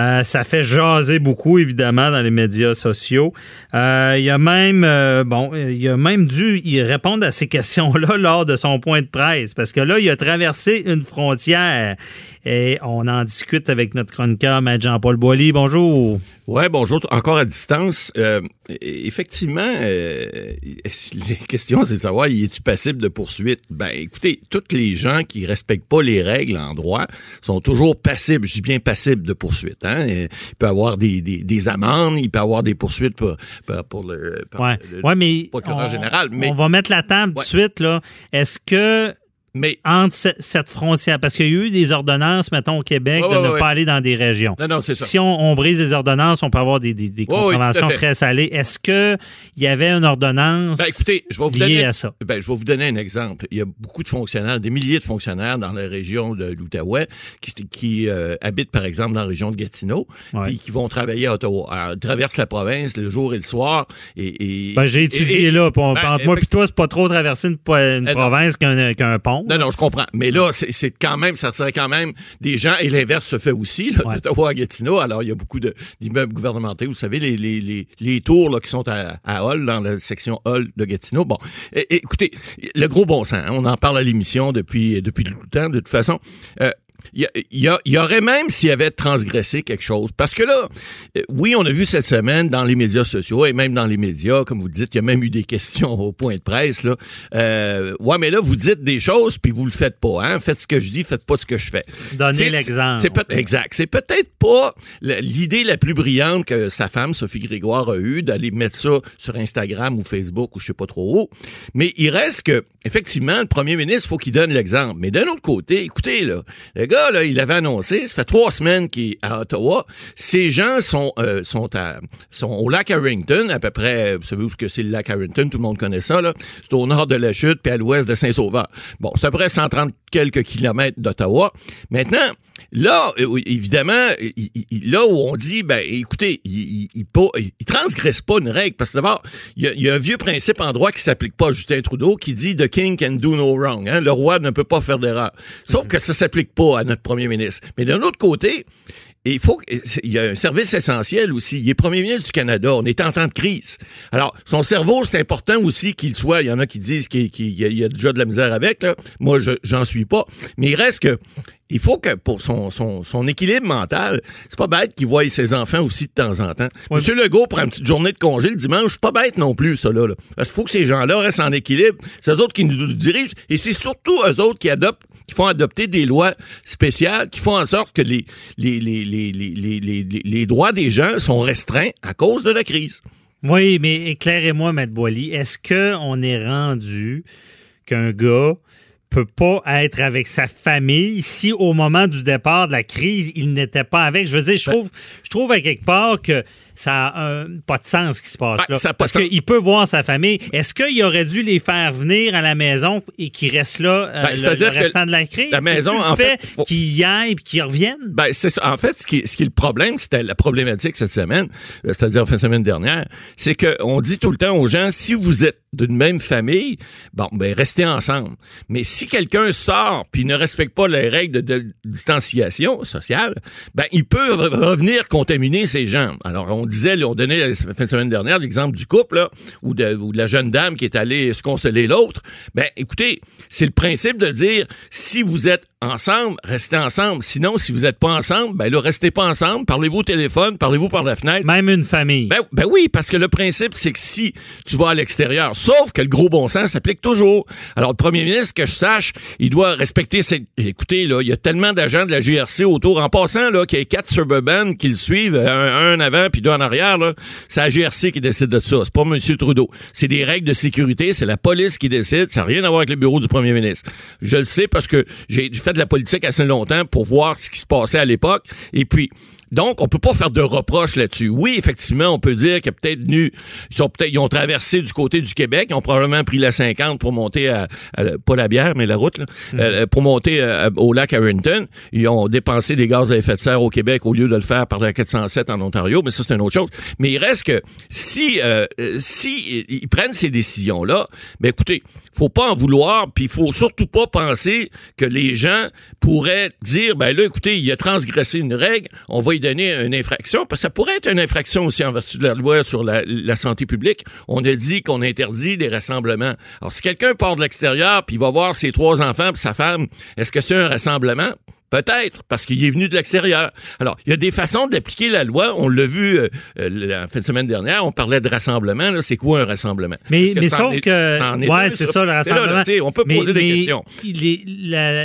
Euh, ça fait jaser beaucoup, évidemment, dans les médias sociaux. Euh, il a même, euh, il a même dû y répondre à ces questions-là lors de son point de presse, parce que là, il a traversé une frontière et on en discute avec notre chroniqueur, M. Jean-Paul Boilly. Bonjour. Oui, bonjour. Encore à distance. effectivement, les questions, c'est de savoir, est-tu passible de poursuite? Ben, écoutez, tous les gens qui respectent pas les règles en droit sont toujours passibles, je dis bien passibles de poursuite. Hein? Il peut y avoir des, des, amendes, il peut y avoir des poursuites pour, pour, le, procureur général. Mais, on va mettre la table tout de suite. Là. Est-ce que mais entre cette frontière, parce qu'il y a eu des ordonnances, mettons, au Québec, de ne pas aller dans des régions. Non, non, c'est ça. Si on, brise les ordonnances, on peut avoir des, des, contraventions très salées. Est-ce qu'il y avait une ordonnance ben, écoutez, je vais vous liée à ça? Ben, je vais vous donner un exemple. Il y a beaucoup de fonctionnaires, des milliers de fonctionnaires dans la région de l'Outaouais qui, qui euh, habitent, par exemple, dans la région de Gatineau, et qui vont travailler à Ottawa. Alors, traversent la province le jour et le soir. Et, ben, j'ai étudié là. Ben, entre moi et toi, c'est pas trop traverser une, eh province qu'un pont. Non, non, je comprends. Mais là, c'est quand même, ça serait quand même des gens, et l'inverse se fait aussi, là, à Gatineau. Alors, il y a beaucoup d'immeubles gouvernementaux, vous savez, les, les, les, tours là, qui sont à, à Hall, dans la section Hall de Gatineau. Bon, écoutez, le gros bon sens, hein, on en parle à l'émission depuis, depuis tout le temps, de toute façon. Euh, il y, aurait même s'il avait transgressé quelque chose. Parce que là, euh, oui, on a vu cette semaine dans les médias sociaux et même dans les médias, comme vous dites, il y a même eu des questions au point de presse. Là. Euh, ouais, mais là, vous dites des choses puis vous le faites pas. Hein? Faites ce que je dis, faites pas ce que je fais. Donnez l'exemple. C'est exact. C'est peut-être pas l'idée la plus brillante que sa femme, Sophie Grégoire, a eue d'aller mettre ça sur Instagram ou Facebook ou je sais pas trop où. Mais il reste que, effectivement, le premier ministre, faut qu'il donne l'exemple. Mais d'un autre côté, écoutez, là, gars, il avait annoncé, ça fait trois semaines qu'il est à Ottawa. Ces gens sont, euh, sont, au lac Harrington, à peu près, vous savez où c'est le lac Harrington, tout le monde connaît ça. C'est au nord de la chute, puis à l'ouest de Saint-Sauveur. Bon, c'est à peu près 130 quelques kilomètres d'Ottawa. Maintenant, là, euh, évidemment, là où on dit, ben, écoutez, il, il, transgresse pas une règle, parce que d'abord, il y, a, un vieux principe en droit qui s'applique pas à Justin Trudeau, qui dit The king can do no wrong. Hein? Le roi ne peut pas faire d'erreur. Sauf que ça s'applique pas à notre premier ministre. Mais d'un autre côté, il faut il y a un service essentiel aussi. Il est premier ministre du Canada. On est en temps de crise. Alors, son cerveau, c'est important aussi qu'il soit. Il y en a qui disent qu'il y, a déjà de la misère avec. Là. Moi, j'en suis pas. Mais il reste que il faut que pour son, son, son équilibre mental, c'est pas bête qu'il voie ses enfants aussi de temps en temps. Monsieur Legault prend une petite journée de congé le dimanche, c'est pas bête non plus, ça là. Parce qu'il faut que ces gens-là restent en équilibre. C'est eux autres qui nous dirigent et c'est surtout eux autres qui adoptent, qui font adopter des lois spéciales, qui font en sorte que les, les, les, les, les, les, les droits des gens sont restreints à cause de la crise. Oui, mais éclairez-moi, Maître Boily, est-ce qu'on est rendu qu'un gars peut pas être avec sa famille si au moment du départ de la crise, il n'était pas avec. Je veux dire, je ben trouve, je trouve à quelque part que ça a pas de sens ce qui se passe ben, là. parce qu'il peut voir sa famille. Est-ce qu'il aurait dû les faire venir à la maison et qu'ils restent là euh, ben, le, restant de la crise? La maison, en fait, qu'ils y aillent et qu'ils reviennent? Ben, c'est En fait, ce qui, ce qui est le problème, c'était la problématique cette semaine, euh, c'est-à-dire la semaine dernière, c'est qu'on dit tout le temps aux gens, si vous êtes d'une même famille, bon, ben, restez ensemble. Mais si quelqu'un sort puis ne respecte pas les règles de, distanciation sociale, ben, il peut revenir contaminer ces gens. Alors, on disait, on donnait la fin de semaine dernière l'exemple du couple, là, ou, de, ou de la jeune dame qui est allée se consoler l'autre. Ben, écoutez, c'est le principe de dire, si vous êtes ensemble, restez ensemble. Sinon, si vous n'êtes pas ensemble, ben là, restez pas ensemble. Parlez-vous au téléphone, parlez-vous par la fenêtre. Même une famille. Ben, ben oui, parce que le principe, c'est que si tu vas à l'extérieur, sauf que le gros bon sens s'applique toujours. Alors, le premier ministre, que je sache, il doit respecter ses... Écoutez, là, il y a tellement d'agents de la GRC autour. En passant, là, qu'il y ait quatre Suburban qui le suivent, un, un avant puis deux en arrière, là, c'est la GRC qui décide de ça. C'est pas M. Trudeau. C'est des règles de sécurité, c'est la police qui décide. Ça n'a rien à voir avec le bureau du premier ministre. Je le sais parce que j'ai fait de la politique assez longtemps pour voir ce qui se passait à l'époque. Et puis, donc, on peut pas faire de reproches là-dessus. Oui, effectivement, on peut dire que peut-être ils sont peut-être, ils ont traversé du côté du Québec, ils ont probablement pris la 50 pour monter à, pas la bière, mais la route, là, mhm. euh, pour monter euh, au lac Harrington. Ils ont dépensé des gaz à effet de serre au Québec au lieu de le faire par la 407 en Ontario, mais ça, c'est une autre chose. Mais il reste que si, euh, si ils prennent ces décisions-là, ben écoutez, faut pas en vouloir, puis il faut surtout pas penser que les gens pourraient dire, ben là, écoutez, il a transgressé une règle, on va y donner une infraction, parce que ça pourrait être une infraction aussi en vertu de la loi sur la, santé publique. On a dit qu'on interdit des rassemblements. Alors, si quelqu'un part de l'extérieur, puis va voir ses trois enfants puis sa femme, est-ce que c'est un rassemblement? Peut-être, parce qu'il est venu de l'extérieur. Alors, il y a des façons d'appliquer la loi. On l'a vu euh, euh, la fin de semaine dernière, on parlait de rassemblement. C'est quoi un rassemblement? Mais, mais sauf que... Ouais, c'est ça, le rassemblement. on peut poser des questions.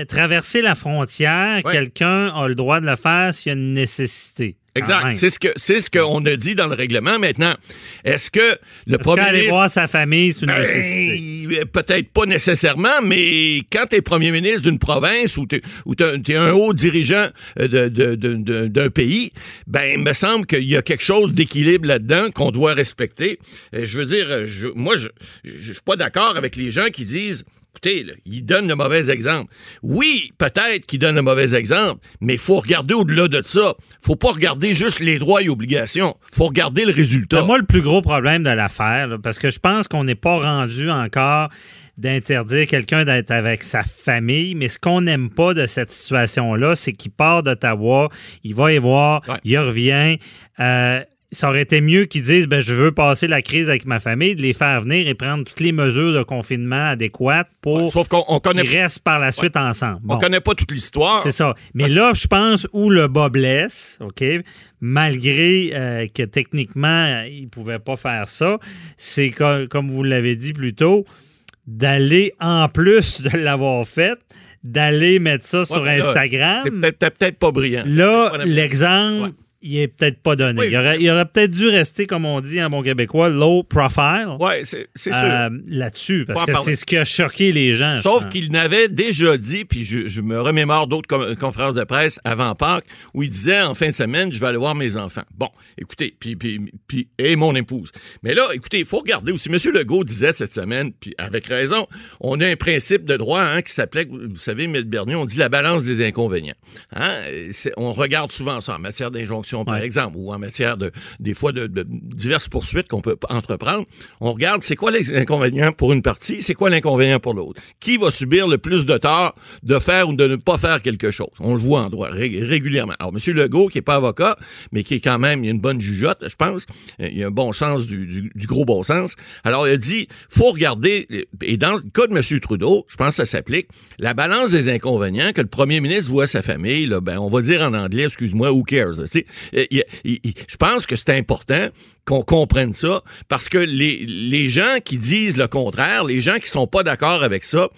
traverser la frontière, quelqu'un a le droit de le faire s'il y a une nécessité. Exact. C'est ce que c'est ce qu'on a dit dans le règlement. Maintenant, est-ce que le premier ministre... aller voir sa famille, c'est une ben, nécessité? Peut-être pas nécessairement, mais quand tu es premier ministre d'une province ou tu es, un haut dirigeant euh, d'un pays, ben il me semble qu'il y a quelque chose d'équilibre là-dedans qu'on doit respecter. Euh, je veux dire, moi, je, je suis pas d'accord avec les gens qui disent Écoutez, il donne le mauvais exemple. Oui, peut-être qu'il donne le mauvais exemple, mais il faut regarder au-delà de ça. faut pas regarder juste les droits et obligations. faut regarder le résultat. moi, le plus gros problème de l'affaire, parce que je pense qu'on n'est pas rendu encore d'interdire quelqu'un d'être avec sa famille, mais ce qu'on n'aime pas de cette situation-là, c'est qu'il part d'Ottawa, il va y voir, il revient. Euh, ça aurait été mieux qu'ils disent ben, je veux passer la crise avec ma famille, de les faire venir et prendre toutes les mesures de confinement adéquates pour qu'ils restent par la suite ensemble. On connaît pas toute l'histoire. C'est ça. Mais là, je pense où le bas blesse, OK, malgré euh, que techniquement, ils ne pouvaient pas faire ça, c'est comme vous l'avez dit plus tôt, d'aller en plus de l'avoir fait, d'aller mettre ça sur Instagram. C'est peut-être pas brillant. Là, l'exemple il est peut-être pas donné. il aurait, aurait peut-être dû rester, comme on dit en bon québécois, low profile. Oui, c'est sûr. Euh, là-dessus, parce que c'est ce qui a choqué les gens. Sauf qu'il n'avait déjà dit, puis je, me remémore d'autres conférences de presse avant Pâques, où il disait en fin de semaine, je vais aller voir mes enfants. Bon, écoutez, puis, puis, puis et mon épouse. Mais là, écoutez, il faut regarder aussi. M. Legault disait cette semaine, puis avec raison, on a un principe de droit hein, qui s'appelait, vous savez, M. Bernier, on dit la balance des inconvénients. Hein? On regarde souvent ça en matière d'injonction par exemple, ou en matière de, des fois, de, diverses poursuites qu'on peut entreprendre, on regarde c'est quoi les inconvénients pour une partie, c'est quoi l'inconvénient pour l'autre. Qui va subir le plus de tort de faire ou de ne pas faire quelque chose? On le voit en droit régulièrement. Alors, M. Legault, qui est pas avocat, mais qui est quand même une bonne jugeote, je pense, euh, il a un bon sens du, du, gros bon sens. Alors, il a dit, faut regarder, et dans le cas de M. Trudeau, je pense que ça s'applique, la balance des inconvénients que le premier ministre voit sa famille, là, ben, on va dire en anglais, excuse-moi, who cares? Je pense que c'est important qu'on comprenne ça parce que les, les gens qui disent le contraire, les gens qui sont pas d'accord avec ça,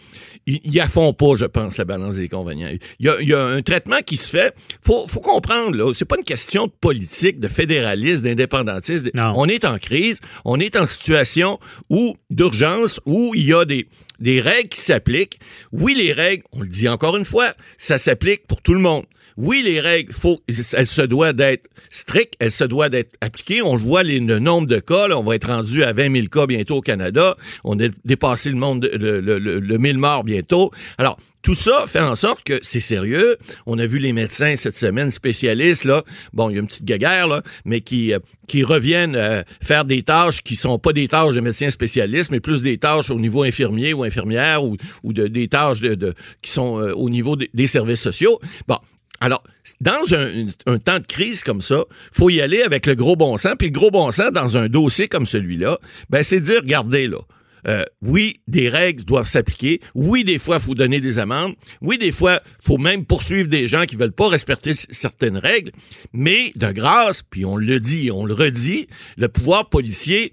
ils, ils font pas, je pense, la balance des inconvénients. Il y a, il y a un traitement qui se fait. Faut, faut comprendre, là, c'est pas une question de politique, de fédéralisme, d'indépendantiste. On est en crise, on est en situation où d'urgence, où il y a des des règles qui s'appliquent. Oui, les règles, on le dit encore une fois, ça s'applique pour tout le monde. Oui, les règles, faut, elles se doivent d'être strictes, elles se doivent d'être appliquées. On le voit, les, le nombre de cas, on va être rendu à 20 000 cas bientôt au Canada. On a dépassé le monde, le, le, le, 1000 morts bientôt. Alors, tout ça fait en sorte que c'est sérieux. On a vu les médecins cette semaine spécialistes là. Bon, il y a une petite guéguerre là, mais qui euh, reviennent euh, faire des tâches qui sont pas des tâches de médecins spécialistes, mais plus des tâches au niveau infirmier ou infirmière ou, ou de, des tâches de, qui sont euh, au niveau des services sociaux. Bon, alors, dans un, temps de crise comme ça, faut y aller avec le gros bon sens. Puis le gros bon sens dans un dossier comme celui-là, ben c'est dire, regardez là. Euh, oui, des règles doivent s'appliquer. Oui, des fois, il faut donner des amendes. Oui, des fois, faut même poursuivre des gens qui veulent pas respecter certaines règles. Mais de grâce, puis on le dit, on le redit, le pouvoir policier,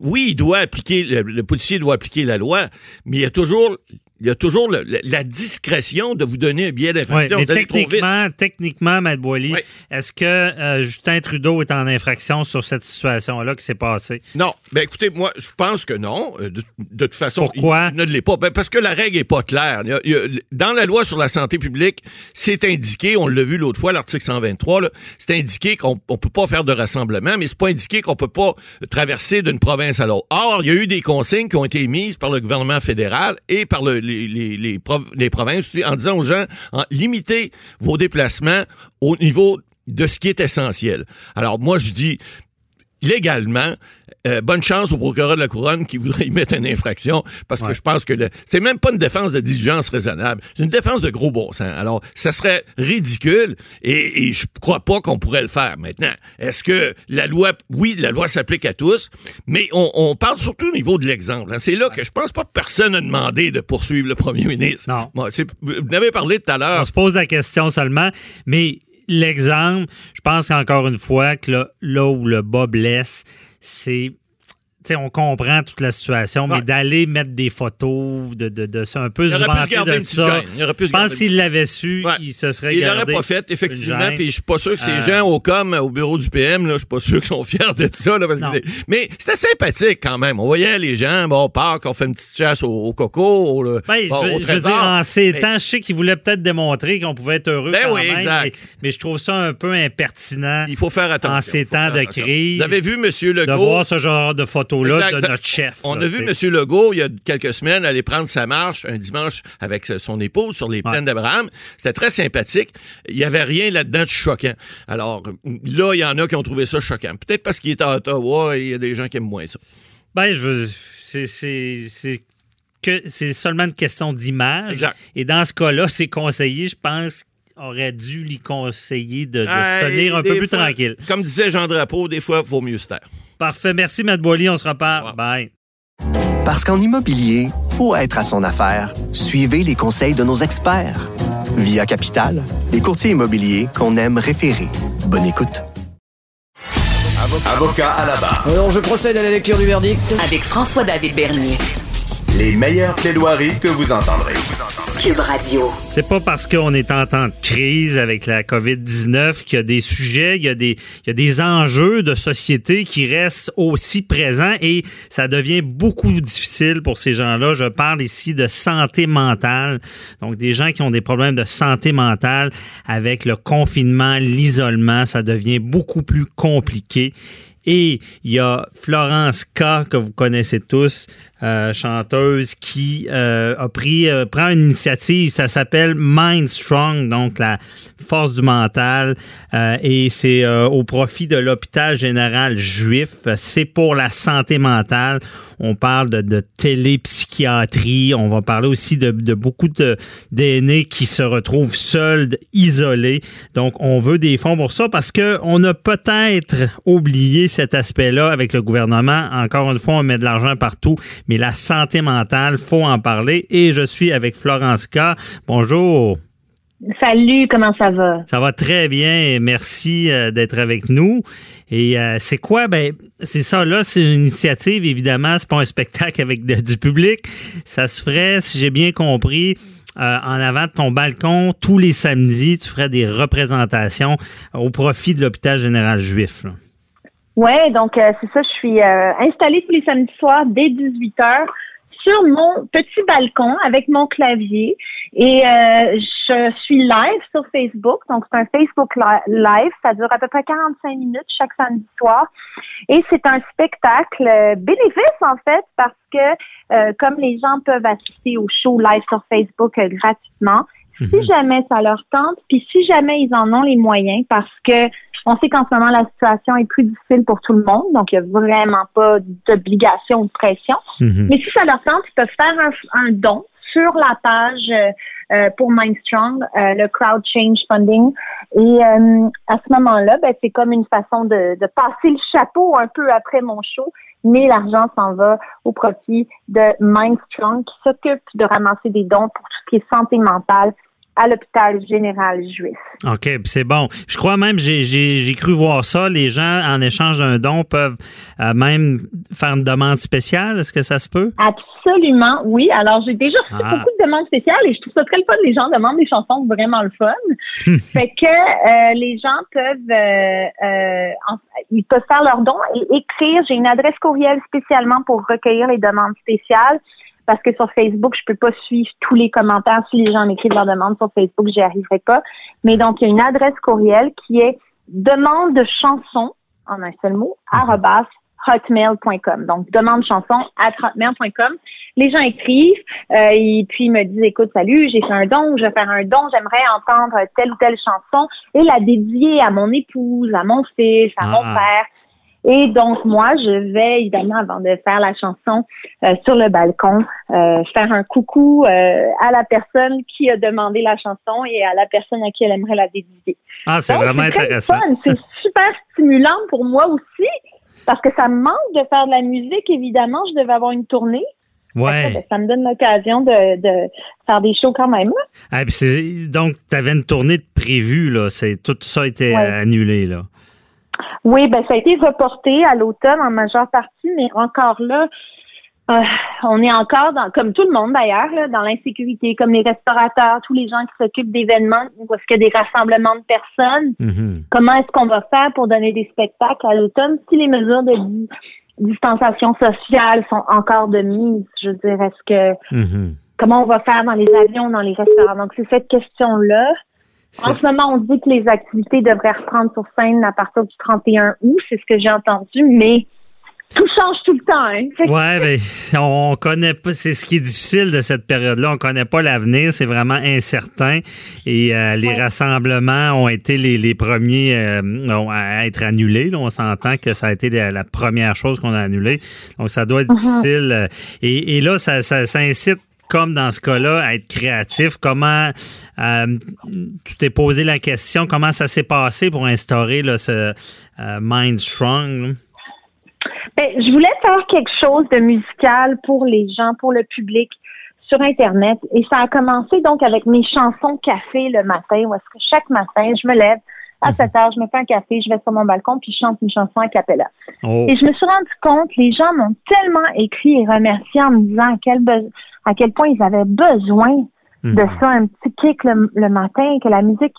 oui, il doit appliquer, le, policier doit appliquer la loi, mais il y a toujours il y a toujours la discrétion de vous donner un billet d'infraction. Oui, techniquement, techniquement, Matt Boily, est-ce que euh, Justin Trudeau est en infraction sur cette situation-là qui s'est passée? Non. Ben écoutez, moi, je pense que non. Euh, de, toute façon, Pourquoi? il ne l'est pas. Ben, parce que la règle n'est pas claire. dans la loi sur la santé publique, c'est indiqué, on l'a vu l'autre fois, l'article 123, c'est indiqué qu'on ne peut pas faire de rassemblement, mais c'est pas indiqué qu'on peut pas traverser d'une province à l'autre. Or, il y a eu des consignes qui ont été émises par le gouvernement fédéral et par le les, les, provinces en disant aux gens, limitez vos déplacements au niveau de ce qui est essentiel. Alors moi, je dis, légalement, euh, bonne chance au procureur de la couronne qui voudrait y mettre une infraction parce que je pense que c'est même pas une défense de diligence raisonnable, c'est une défense de gros bon sens. Alors, ça serait ridicule et, et je crois pas qu'on pourrait le faire. Maintenant, est-ce que la loi, oui, la loi s'applique à tous, mais on, parle surtout au niveau de l'exemple. Hein. C'est là que je pense pas que personne n'a demandé de poursuivre le premier ministre. Non. vous avez parlé tout à l'heure. On se pose la question seulement, mais l'exemple, je pense encore une fois que là, là où le bas blesse, Sí, on comprend toute la situation, mais d'aller mettre des photos de, de, de ça, un peu se vanter de ça. Je pense s'il l'avait su, il se serait Il l'aurait pas fait, effectivement. Puis je suis pas sûr que ces euh. gens au com, au bureau du PM, je suis pas sûr qu'ils sont fiers de ça. Là, mais c'était sympathique quand même. On voyait les gens, bon, on part, on fait une petite chasse au, coco, au, ben, je, veux dire, en ces temps, je sais qu'ils voulaient peut-être démontrer qu'on pouvait être heureux ben quand oui, même, exact. Mais, je trouve ça un peu impertinent. Il faut faire attention. En ces temps de crise. Vous avez vu, M. Legault? De voir ce genre de photos de notre chef. On a vu M. Legault, il y a quelques semaines, aller prendre sa marche un dimanche avec son épouse sur les plaines d'Abraham. C'était très sympathique. Il n'y avait rien là-dedans de choquant. Alors, là, il y en a qui ont trouvé ça choquant. Peut-être parce qu'il est à Ottawa et il y a des gens qui aiment moins ça. Ben, je c'est que c'est seulement une question d'image. Et dans ce cas-là, c'est conseillé, je pense aurait dû lui conseiller de, se tenir un peu plus tranquille. Comme disait Jean Drapeau, des fois, il vaut mieux se taire. Parfait. Merci, Matt Boily. On se reparle. Bye. Parce qu'en immobilier, faut être à son affaire. Suivez les conseils de nos experts. Via Capital, les courtiers immobiliers qu'on aime référer. Bonne écoute. Avocat à la barre. Alors, je procède à la lecture du verdict. Avec François-David Bernier. Les meilleures plaidoiries que vous entendrez. C'est pas parce qu'on est en temps de crise avec la COVID-19 qu'il y a des sujets, il y a des, il y a des enjeux de société qui restent aussi présents et ça devient beaucoup difficile pour ces gens-là. Je parle ici de santé mentale. Donc, des gens qui ont des problèmes de santé mentale avec le confinement, l'isolement, ça devient beaucoup plus compliqué. Et il y a Florence K, que vous connaissez tous, euh, chanteuse, qui euh, a pris, euh, prend une initiative, ça s'appelle Mind Strong, donc la force du mental, et c'est au profit de l'hôpital général juif. C'est pour la santé mentale. On parle de, télépsychiatrie, on va parler aussi de, de beaucoup d'aînés qui se retrouvent seuls, isolés. Donc, on veut des fonds pour ça parce que on a peut-être oublié cet aspect-là avec le gouvernement. Encore une fois, on met de l'argent partout, mais la santé mentale, faut en parler. Et je suis avec Florence K. Bonjour. Salut, comment ça va? Ça va très bien. Merci euh, d'être avec nous. Et euh, c'est quoi? Ben, c'est ça, là, c'est une initiative, évidemment. C'est pas un spectacle avec du public. Ça se ferait, si j'ai bien compris, euh, en avant de ton balcon, tous les samedis, tu ferais des représentations au profit de l'hôpital général juif. Oui, donc euh, c'est ça, je suis euh, installée tous les samedis soirs dès 18 h sur mon petit balcon avec mon clavier. Et euh, je suis live sur Facebook. Donc c'est un Facebook live, ça dure à peu près 45 minutes chaque samedi soir. Et c'est un spectacle bénéfice en fait parce que comme les gens peuvent assister au show live sur Facebook gratuitement, si mhm. jamais ça leur tente, puis si jamais ils en ont les moyens parce que on sait qu'en ce moment, la situation est plus difficile pour tout le monde, donc il n'y a vraiment pas d'obligation ou de pression. Mhm. Mais si ça leur tente, ils peuvent faire un, don sur la page euh, euh, pour Mindstrong, euh, le Crowd Change Funding. Et à ce moment-là, ben, c'est comme une façon de, de, passer le chapeau un peu après mon show, mais l'argent s'en va au profit de Mindstrong qui s'occupe de ramasser des dons pour tout ce qui est santé mentale, à l'hôpital général juif. OK, c'est bon. Je crois même, j'ai cru voir ça, les gens, en échange d'un don, peuvent euh, même faire une demande spéciale. Est-ce que ça se peut? Absolument, oui. Alors, j'ai déjà fait ah. beaucoup de demandes spéciales et je trouve ça très le fun. Les gens demandent des chansons vraiment le fun. fait que euh, les gens peuvent, euh, ils peuvent faire leurs dons et écrire. J'ai une adresse courriel spécialement pour recueillir les demandes spéciales parce que sur Facebook, je peux pas suivre tous les commentaires. Si les gens m'écrivent leurs demandes sur Facebook, j'y arriverai pas. Mais donc, il y a une adresse courriel qui est demande de chanson, en un seul mot, mhm. hotmail.com. Donc, demande chanson à hotmail.com. Les gens écrivent euh, et puis ils me disent, écoute, salut, j'ai fait un don, je vais faire un don, j'aimerais entendre telle ou telle chanson et la dédier à mon épouse, à mon fils, à mon ah. père. Et donc, moi, je vais, évidemment, avant de faire la chanson euh, sur le balcon, euh, faire un coucou euh, à la personne qui a demandé la chanson et à la personne à qui elle aimerait la dédier. Ah, c'est vraiment intéressant. C'est super stimulant pour moi aussi, parce que ça me manque de faire de la musique, évidemment. Je devais avoir une tournée. Ouais. Ben, ça, me donne l'occasion de, de, faire des shows quand même. Ah, donc, tu avais une tournée de prévue, là. Tout ça a été annulé, là. Oui, ben ça a été reporté à l'automne en majeure partie, mais encore là, euh, on est encore dans, comme tout le monde d'ailleurs, dans l'insécurité, comme les restaurateurs, tous les gens qui s'occupent d'événements où est-ce qu'il y a des rassemblements de personnes. Mm-hmm. Comment est-ce qu'on va faire pour donner des spectacles à l'automne si les mesures de distanciation sociale sont encore de mise? Je veux dire, est-ce que mm-hmm. comment on va faire dans les avions, dans les restaurants? Donc c'est cette question-là. En ce moment, on dit que les activités devraient reprendre sur scène à partir du 31 août, c'est ce que j'ai entendu, mais tout change tout le temps. Hein? Ouais, ben, on connaît pas. C'est ce qui est difficile de cette période-là. On connaît pas l'avenir. C'est vraiment incertain. Et euh, les rassemblements ont été les, premiers euh, à être annulés. On s'entend que ça a été la, première chose qu'on a annulée. Donc, ça doit être uh-huh. difficile. Euh, et, là, ça, ça, ça incite comme dans ce cas-là, à être créatif. Comment euh, tu t'es posé la question, comment ça s'est passé pour instaurer ce euh, Mind Strong? Ben, je voulais faire quelque chose de musical pour les gens, pour le public sur Internet. Et ça a commencé donc avec mes chansons café le matin, où est-ce que chaque matin, je me lève, à 7 mhm. heures, je me fais un café, je vais sur mon balcon, puis je chante une chanson à cappella. Oh. Et je me suis rendu compte, les gens m'ont tellement écrit et remercié en me disant quel, à quel point ils avaient besoin de mhm. ça, un petit kick le, matin, que la musique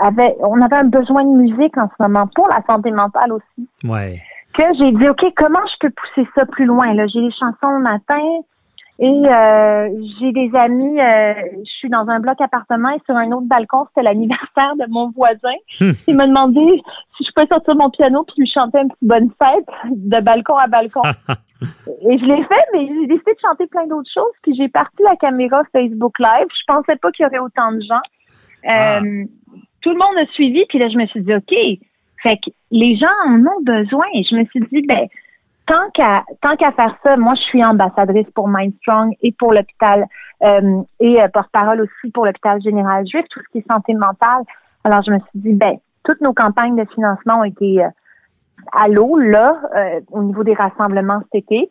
avait, on avait un besoin de musique en ce moment pour la santé mentale aussi. Ouais. Que j'ai dit, OK, comment je peux pousser ça plus loin? Là, j'ai les chansons le matin, Et euh, j'ai des amis, euh, je suis dans un bloc appartement et sur un autre balcon, c'était l'anniversaire de mon voisin. Il m'a demandé si je pouvais sortir mon piano puis lui chanter un petit bonne fête de balcon à balcon. et je l'ai fait, mais j'ai décidé de chanter plein d'autres choses. Puis j'ai parti la caméra Facebook Live. Je pensais pas qu'il y aurait autant de gens. Ah. Euh, tout le monde a suivi, puis là, je me suis dit, OK, fait que les gens en ont besoin. Et je me suis dit, ben, tant qu'à tant qu'à faire ça, moi je suis ambassadrice pour Mindstrong et pour l'hôpital euh, et euh, porte-parole aussi pour l'hôpital général juif, tout ce qui est santé mentale. Alors je me suis dit ben toutes nos campagnes de financement ont été euh, à l'eau là au niveau des rassemblements cet été.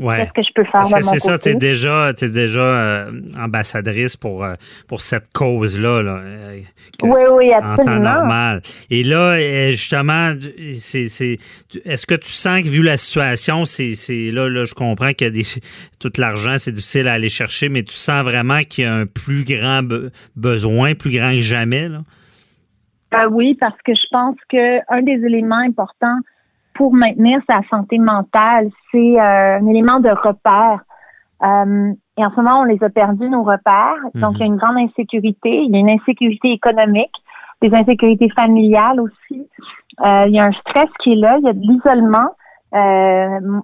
Qu'est-ce que je peux faire C'est ça, tu es déjà, es déjà euh, ambassadrice pour, euh, pour cette cause-là. Là, euh, oui, oui, absolument. En temps normal. Et là, justement, c'est, est-ce que tu sens que, vu la situation, c'est, là, là, je comprends que des, tout l'argent, c'est difficile à aller chercher, mais tu sens vraiment qu'il y a un plus grand besoin, plus grand que jamais? Là? Oui, parce que je pense qu'un des éléments importants pour maintenir sa santé mentale, c'est euh, un élément de repère. Euh, et en ce moment, on les a perdus, nos repères. Donc, il y a une grande insécurité. Il y a une insécurité économique, des insécurités familiales aussi. Euh, il y a un stress qui est là. Il y a de l'isolement.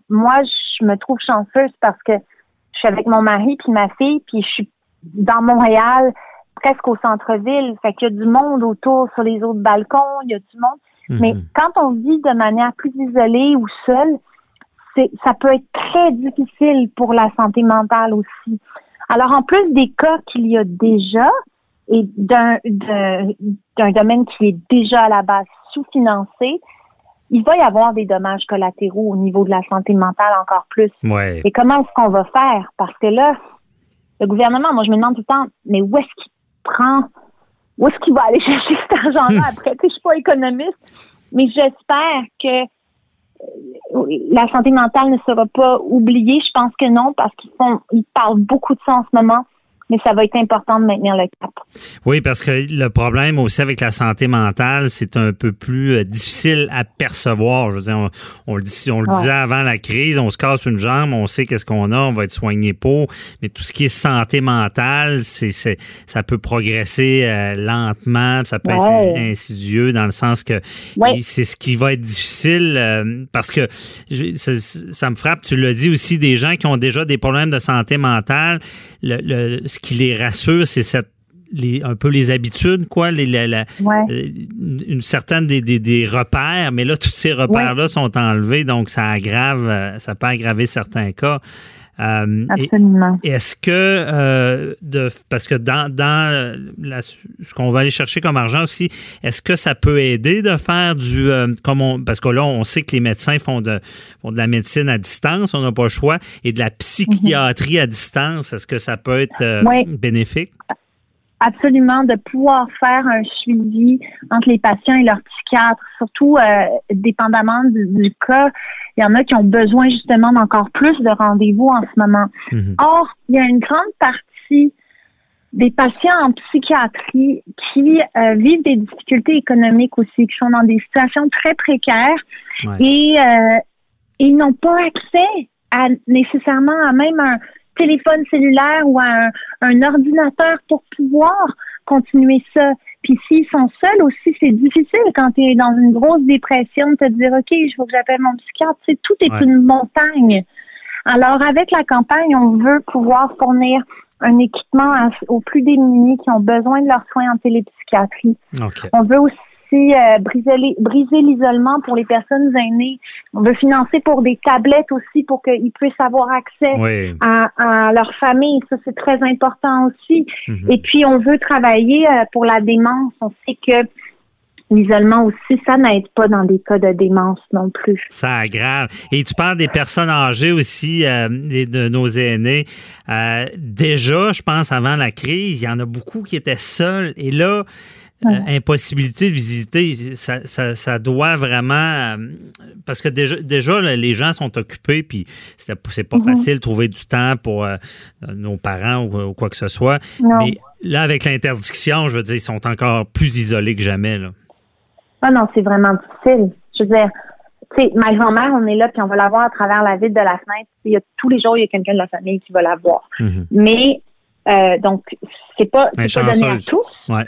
moi, je me trouve chanceuse parce que je suis avec mon mari puis ma fille, puis je suis dans Montréal, presque au centre-ville. Fait qu'il y a du monde autour sur les autres balcons. Il y a du monde. Mais mhm. quand on vit de manière plus isolée ou seule, c'est, ça peut être très difficile pour la santé mentale aussi. Alors, en plus des cas qu'il y a déjà et d'un, d'un domaine qui est déjà à la base sous-financé, il va y avoir des dommages collatéraux au niveau de la santé mentale encore plus. Et comment est-ce qu'on va faire? Parce que là, le gouvernement, moi, je me demande tout le temps, mais où est-ce qu'il prend où est-ce qu'il va aller chercher cet argent-là après? Je suis pas économiste, mais j'espère que euh, la santé mentale ne sera pas oubliée. Je pense que non, parce qu'ils font, ils parlent beaucoup de ça en ce moment mais ça va être important de maintenir le cap. Oui, parce que le problème aussi avec la santé mentale, c'est un peu plus euh, difficile à percevoir. Je veux dire, on, le, dit, on le disait avant la crise, on se casse une jambe, on sait qu'est-ce qu'on a, on va être soigné pour, mais tout ce qui est santé mentale, c'est, ça peut progresser euh, lentement, ça peut être insidieux dans le sens que c'est ce qui va être difficile euh, parce que ça, ça, me frappe, tu l'as dit aussi, des gens qui ont déjà des problèmes de santé mentale, le, le ce qui les rassure, c'est cette les, un peu les habitudes, quoi, les, la, euh, une certaine des, des, repères, mais là, tous ces repères-là sont enlevés, donc ça aggrave, euh, ça peut aggraver certains cas. Euh, Absolument. Est-ce que, euh, de, parce que dans, dans la, ce qu'on va aller chercher comme argent aussi, est-ce que ça peut aider de faire du, euh, comme on, parce que là, on sait que les médecins font de, font de la médecine à distance, on n'a pas le choix, et de la psychiatrie à distance, est-ce que ça peut être bénéfique? Absolument, de pouvoir faire un suivi entre les patients et leurs psychiatres, surtout dépendamment du, cas. Il y en a qui ont besoin justement d'encore plus de rendez-vous en ce moment. Mhm. Or, il y a une grande partie des patients en psychiatrie qui euh, vivent des difficultés économiques aussi, qui sont dans des situations très précaires et euh, ils n'ont pas accès à nécessairement à même un téléphone cellulaire ou à un ordinateur pour pouvoir continuer ça. Puis s'ils sont seuls aussi, c'est difficile quand tu es dans une grosse dépression de te dire OK, il faut que j'appelle mon psychiatre. Tu tout est une montagne. Alors avec la campagne, on veut pouvoir fournir un équipement aux plus démunis qui ont besoin de leurs soins en télépsychiatrie. On veut aussi euh, briser l'isolement pour les personnes aînées. On veut financer pour des tablettes aussi pour qu'ils puissent avoir accès à, leur famille. Ça, c'est très important aussi. Mhm. Et puis, on veut travailler euh, pour la démence. On sait que L'isolement aussi, ça n'aide pas dans des cas de démence non plus. Ça aggrave. Et tu parles des personnes âgées aussi, euh, de nos aînés. déjà, je pense, avant la crise, il y en a beaucoup qui étaient seuls. Et là, euh, impossibilité de visiter, ça, ça, doit vraiment. Euh, parce que déjà, déjà les gens sont occupés, puis c'est pas mhm. facile de trouver du temps pour euh, nos parents ou, quoi que ce soit. Mais là, avec l'interdiction, je veux dire, ils sont encore plus isolés que jamais. Là. Ah non, c'est vraiment difficile. Je veux dire, sais, ma grand-mère, on est là, puis on va la voir à travers la vitre de la fenêtre. Il y a, tous les jours, il y a quelqu'un de la famille qui va la voir. Mhm. Mais, euh, donc, c'est pas, pas donné à tous. Ouais.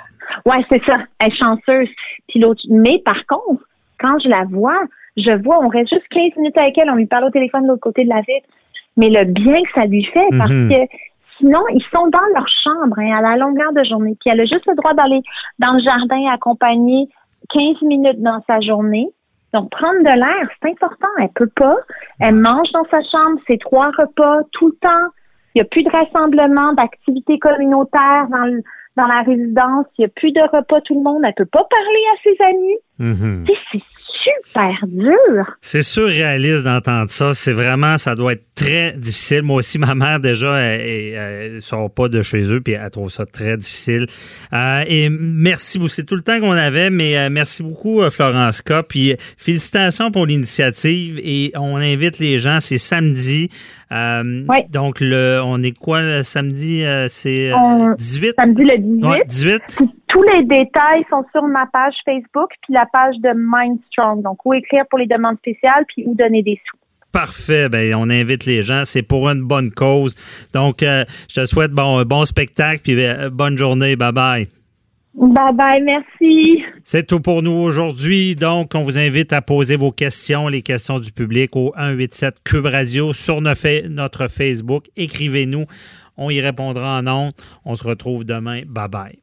Ouais, c'est ça. Elle est chanceuse. Puis l'autre, mais par contre, quand je la vois, je vois, on reste juste 15 minutes avec elle, on lui parle au téléphone de l'autre côté de la vitre. Mais le bien que ça lui fait, parce Mhm. que sinon, ils sont dans leur chambre hein, à la longueur de journée. Puis elle a juste le droit d'aller dans le jardin accompagner 15 minutes dans sa journée. Donc, prendre de l'air, c'est important. Elle peut pas. Elle mange dans sa chambre, c'est trois repas tout le temps. Il n'y a plus de rassemblement, d'activités communautaires dans, le- dans la résidence. Il n'y a plus de repas tout le monde. Elle peut pas parler à ses amis. Sais, c'est super dur. C'est surréaliste d'entendre ça. C'est vraiment, ça doit être très difficile. Moi aussi, ma mère, déjà, elle, elle sort pas de chez eux, puis elle trouve ça très difficile. Euh, et merci beaucoup. C'est tout le temps qu'on avait, mais euh, merci beaucoup, euh, Florence K. Puis félicitations pour l'initiative. Et on invite les gens. C'est samedi. Euh, Donc, le, on est quoi le samedi? Euh, c'est euh, On- 18? Samedi le 18. Ouais, 18. Tous les détails sont sur ma page Facebook puis la page de Mindstrong. Donc, où écrire pour les demandes spéciales puis où donner des sous. Parfait. Ben, on invite les gens. C'est pour une bonne cause. Donc, euh, je te souhaite bon, un bon spectacle puis euh, bonne journée. Bye bye. Bye bye, merci. C'est tout pour nous aujourd'hui. Donc, on vous invite à poser vos questions, les questions du public au 187 Cube Radio sur notre Facebook. Écrivez-nous. On y répondra en ondes. On se retrouve demain. Bye bye.